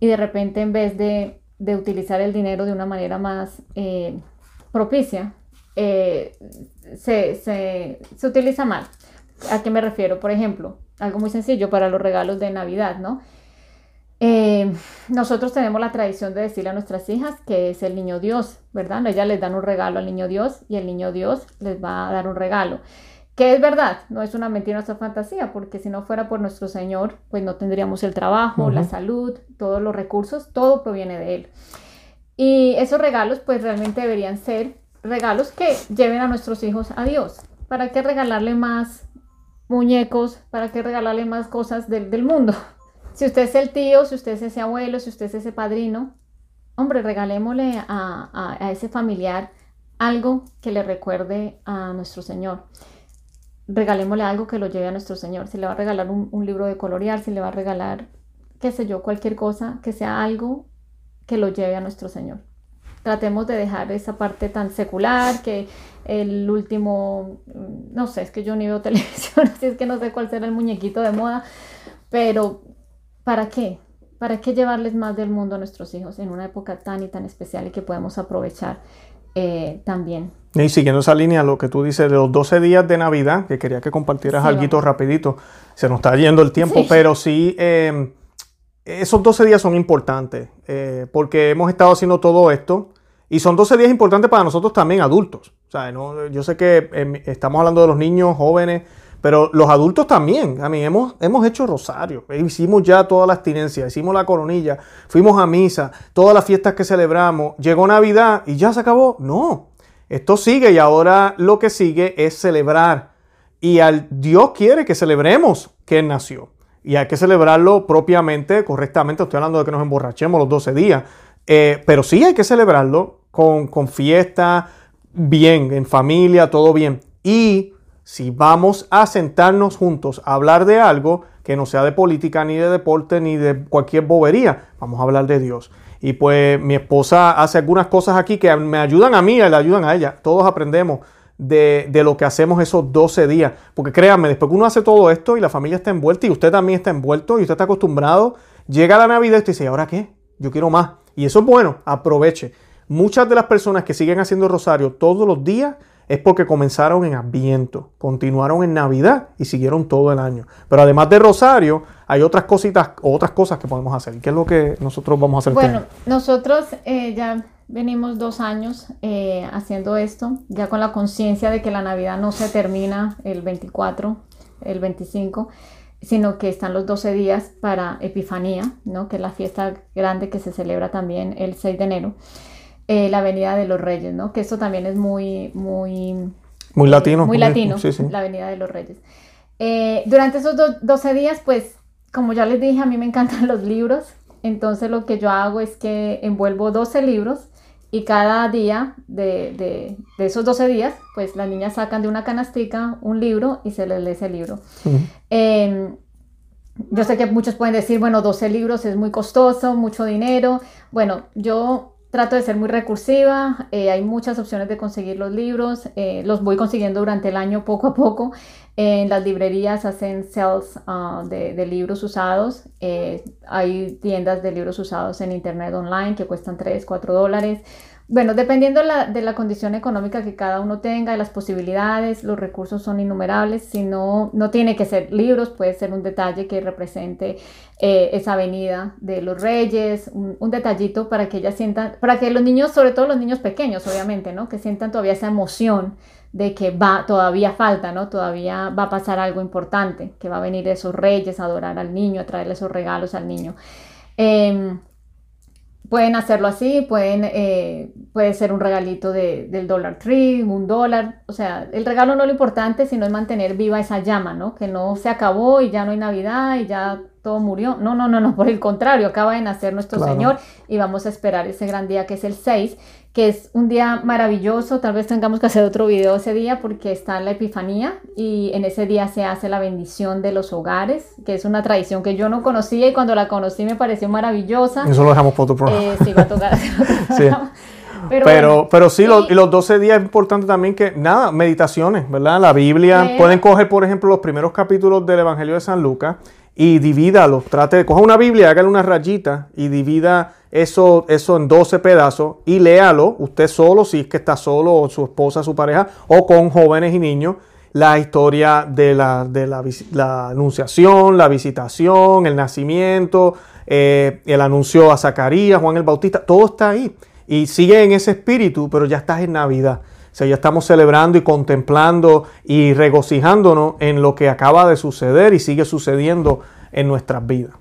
y de repente en vez de, utilizar el dinero de una manera más eh, propicia, eh, se, se, se utiliza mal. ¿A qué me refiero? Por ejemplo, algo muy sencillo para los regalos de Navidad, ¿no? Eh, nosotros tenemos la tradición de decirle a nuestras hijas que es el niño Dios, ¿verdad? Ellas les dan un regalo al niño Dios y el niño Dios les va a dar un regalo. Que es verdad, no es una mentira nuestra fantasía, porque si no fuera por nuestro Señor, pues no tendríamos el trabajo, la salud, todos los recursos, todo proviene de Él. Y esos regalos, pues realmente deberían ser regalos que lleven a nuestros hijos a Dios. ¿Para qué regalarle más muñecos? ¿Para qué regalarle más cosas del, del mundo? Si usted es el tío, si usted es ese abuelo, si usted es ese padrino, hombre, regalémosle a, ese familiar algo que le recuerde a nuestro Señor. Regalémosle algo que lo lleve a nuestro Señor. Si le va a regalar un, libro de colorear, si le va a regalar, qué sé yo, cualquier cosa, que sea algo que lo lleve a nuestro Señor. Tratemos de dejar esa parte tan secular que el último, no sé, es que yo ni veo [laughs] televisión, así es que no sé cuál será el muñequito de moda, pero ¿Para qué? ¿Para qué llevarles más del mundo a nuestros hijos en una época tan y tan especial y que podemos aprovechar eh, también? Y siguiendo esa línea, lo que tú dices de los 12 días de Navidad, que quería que compartieras algo rapidito, se nos está yendo el tiempo, pero sí, em, esos 12 días son importantes, eh, porque hemos estado haciendo todo esto, y son 12 días importantes para nosotros también, adultos. O sea, ¿no? yo sé que em, estamos hablando de los niños, jóvenes, pero los adultos también, a mí hemos, hemos hecho rosario, hicimos ya toda la abstinencia, hicimos la coronilla, fuimos a misa, todas las fiestas que celebramos, llegó Navidad y ya se acabó. No, esto sigue y ahora lo que sigue es celebrar. Y al Dios quiere que celebremos que Él nació. Y hay que celebrarlo propiamente, correctamente. Estoy hablando de que nos emborrachemos los 12 días. Eh, pero sí hay que celebrarlo con, con fiesta, bien, en familia, todo bien. Y si vamos a sentarnos juntos a hablar de algo que no sea de política, ni de deporte, ni de cualquier bobería, vamos a hablar de Dios. Y pues mi esposa hace algunas cosas aquí que me ayudan a mí y le ayudan a ella. Todos aprendemos de, lo que hacemos esos 12 días. Porque créanme, después que uno hace todo esto y la familia está envuelta y usted también está envuelto y usted está acostumbrado, llega la Navidad y usted dice, ¿y ahora qué? Yo quiero más. Y eso es bueno, aproveche. Muchas de las personas que siguen haciendo rosario todos los días es porque comenzaron en Adviento, continuaron en Navidad y siguieron todo el año. Pero además de Rosario, hay otras cositas, otras cosas que podemos hacer. ¿Qué es lo que nosotros vamos a hacer? Bueno, nosotros eh, ya venimos dos años eh, haciendo esto, ya con la conciencia de que la Navidad no se termina el 24, el 25 sino que están los 12 días para Epifanía, ¿no? que es la fiesta grande que se celebra también el 6 de enero. Eh, la Avenida de los Reyes, ¿no? Que esto también es muy, muy... Muy latino. Muy, latino, la Avenida de los Reyes. Eh, durante esos 12 días, pues, como ya les dije, a mí me encantan [laughs] los libros. Entonces lo que yo hago es que envuelvo 12 libros y cada día de, de, de, esos 12 días, pues las niñas sacan de una canastica un libro y se les lee ese libro. Em, yo sé que muchos pueden decir, bueno, 12 libros es muy costoso, mucho dinero. Bueno, yo Trato de ser muy recursiva, eh, hay muchas opciones de conseguir los libros, eh, los voy consiguiendo durante el año poco a poco. En las librerías hacen sales ah, de, libros usados, eh, hay tiendas de libros usados en internet online que cuestan 3, 4 dólares. Bueno, dependiendo la, de la condición económica que cada uno tenga, de las posibilidades, los recursos son innumerables. Si no, no tiene que ser libros, puede ser un detalle que represente eh, esa avenida de los reyes, un, detallito para que ellas sientan, para que los niños, sobre todo los niños pequeños, obviamente, ¿no? Que sientan todavía esa emoción de que va, todavía falta, ¿no? Todavía va a pasar algo importante, que va a venir esos reyes a adorar al niño, a traerle esos regalos al niño. Eh, Pueden hacerlo así, pueden, eh, puede ser un regalito de, del Dollar Tree, un dólar. O sea, el regalo no es lo importante, sino es mantener viva esa llama, ¿no? Que no se acabó y ya no hay Navidad y ya todo murió. No, no, no, no, por el contrario, acaba de nacer nuestro Señor y vamos a esperar ese gran día que es el 6, que es un día maravilloso. Tal vez tengamos que hacer otro video ese día porque está la Epifanía y en ese día se hace la bendición de los hogares, que es una tradición que yo no conocía y cuando la conocí me pareció maravillosa. Eso lo dejamos por otro programa. Eh, sí, va a tocar programa. [laughs] Sí. [laughs] Pero, pero, pero, sí, Los, y los 12 días es importante también que, nada, meditaciones, ¿verdad? La Biblia, eh, pueden coger, por ejemplo, los primeros capítulos del Evangelio de San Lucas y divídalo. Trate de coger una Biblia, hágale una rayita y divida eso, eso en 12 pedazos y léalo usted solo, si es que está solo, o su esposa, su pareja, o con jóvenes y niños, la historia de la, de la, anunciación, la visitación, el nacimiento, eh, el anuncio a Zacarías, Juan el Bautista, todo está ahí. Y sigue en ese espíritu, pero ya estás en Navidad. O sea, ya estamos celebrando y contemplando y regocijándonos en lo que acaba de suceder y sigue sucediendo en nuestras vidas.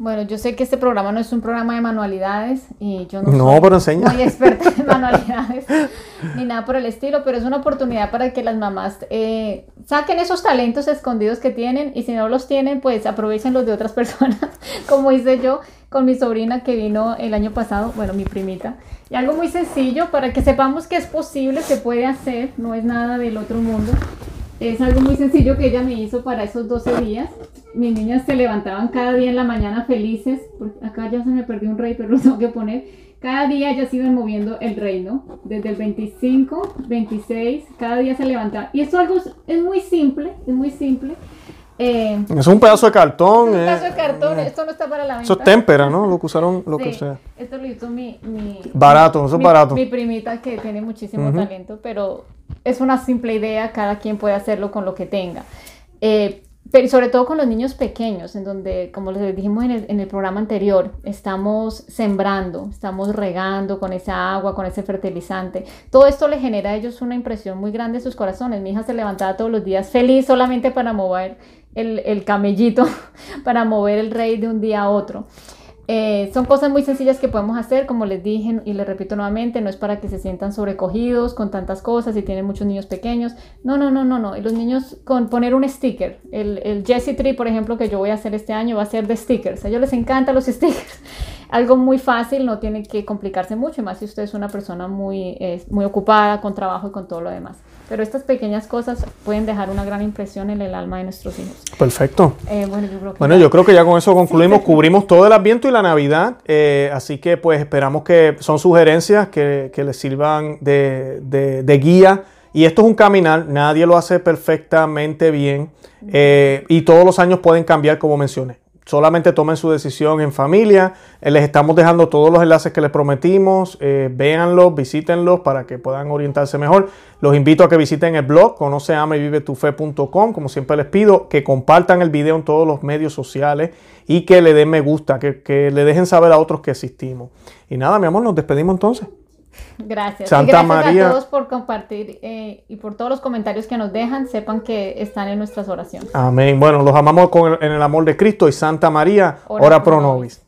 Bueno, yo sé que este programa no es un programa de manualidades y yo no, no soy pero enseña. muy experta en [laughs] manualidades ni nada por el estilo, pero es una oportunidad para que las mamás eh, saquen esos talentos escondidos que tienen y si no los tienen, pues aprovechen los de otras [laughs] personas, como hice yo con mi sobrina que vino el año pasado, bueno, mi primita. Y algo muy sencillo para que sepamos que es posible, se puede hacer, no es nada del otro mundo. Es algo muy sencillo que ella me hizo para esos 12 días. Mis niñas se levantaban cada día en la mañana felices. Acá ya se me perdió un rey, pero lo tengo que poner. Cada día ellas iban moviendo el reino. Desde el 25, 26, cada día se levantaban. Y esto algo es muy simple, es muy simple. Eh, es un pedazo de cartón. Es un pedazo de cartón, eh, esto no está para la venta. Eso es témpera, ¿no? Lo que usaron, lo sí, que sea. Esto lo hizo mi... mi barato, eso es barato. Mi primita que tiene muchísimo uh -huh. talento, pero es una simple idea, cada quien puede hacerlo con lo que tenga. Eh, pero sobre todo con los niños pequeños, en donde, como les dijimos en el, en el, programa anterior, estamos sembrando, estamos regando con esa agua, con ese fertilizante. Todo esto le genera a ellos una impresión muy grande en sus corazones. Mi hija se levantaba todos los días feliz solamente para mover el, el camellito, [laughs] para mover el rey de un día a otro. Eh, son cosas muy sencillas que podemos hacer, como les dije y les repito nuevamente, no es para que se sientan sobrecogidos con tantas cosas y tienen muchos niños pequeños. No, no, no, no, no. Los niños con poner un sticker, el, Jessie Tree, por ejemplo, que yo voy a hacer este año, va a ser de stickers. A ellos les encantan los [laughs] stickers. Algo muy fácil, no tiene que complicarse mucho, más si usted es una persona muy, eh, muy ocupada con trabajo y con todo lo demás. Pero estas pequeñas cosas pueden dejar una gran impresión en el alma de nuestros hijos. Perfecto. Eh, bueno, yo creo que, bueno, ya, yo creo que ya con eso concluimos, sí, cubrimos todo el adviento y la Navidad, eh, así que pues esperamos que son sugerencias que, que les sirvan de, de, de, guía. Y esto es un caminar, nadie lo hace perfectamente bien eh, y todos los años pueden cambiar como mencioné. Solamente tomen su decisión en familia. Eh, les estamos dejando todos los enlaces que les prometimos. Eh, véanlos, visítenlos para que puedan orientarse mejor. Los invito a que visiten el blog conoceamevivetufe.com. Como siempre les pido que compartan el video en todos los medios sociales y que le den me gusta, que, que le dejen saber a otros que existimos. Y nada, mi amor, nos despedimos entonces. Gracias. Santa gracias María. a todos por compartir eh, y por todos los comentarios que nos dejan. Sepan que están en nuestras oraciones. Amén. Bueno, los amamos con el, en el amor de Cristo y Santa María, ora, ora pro nobis.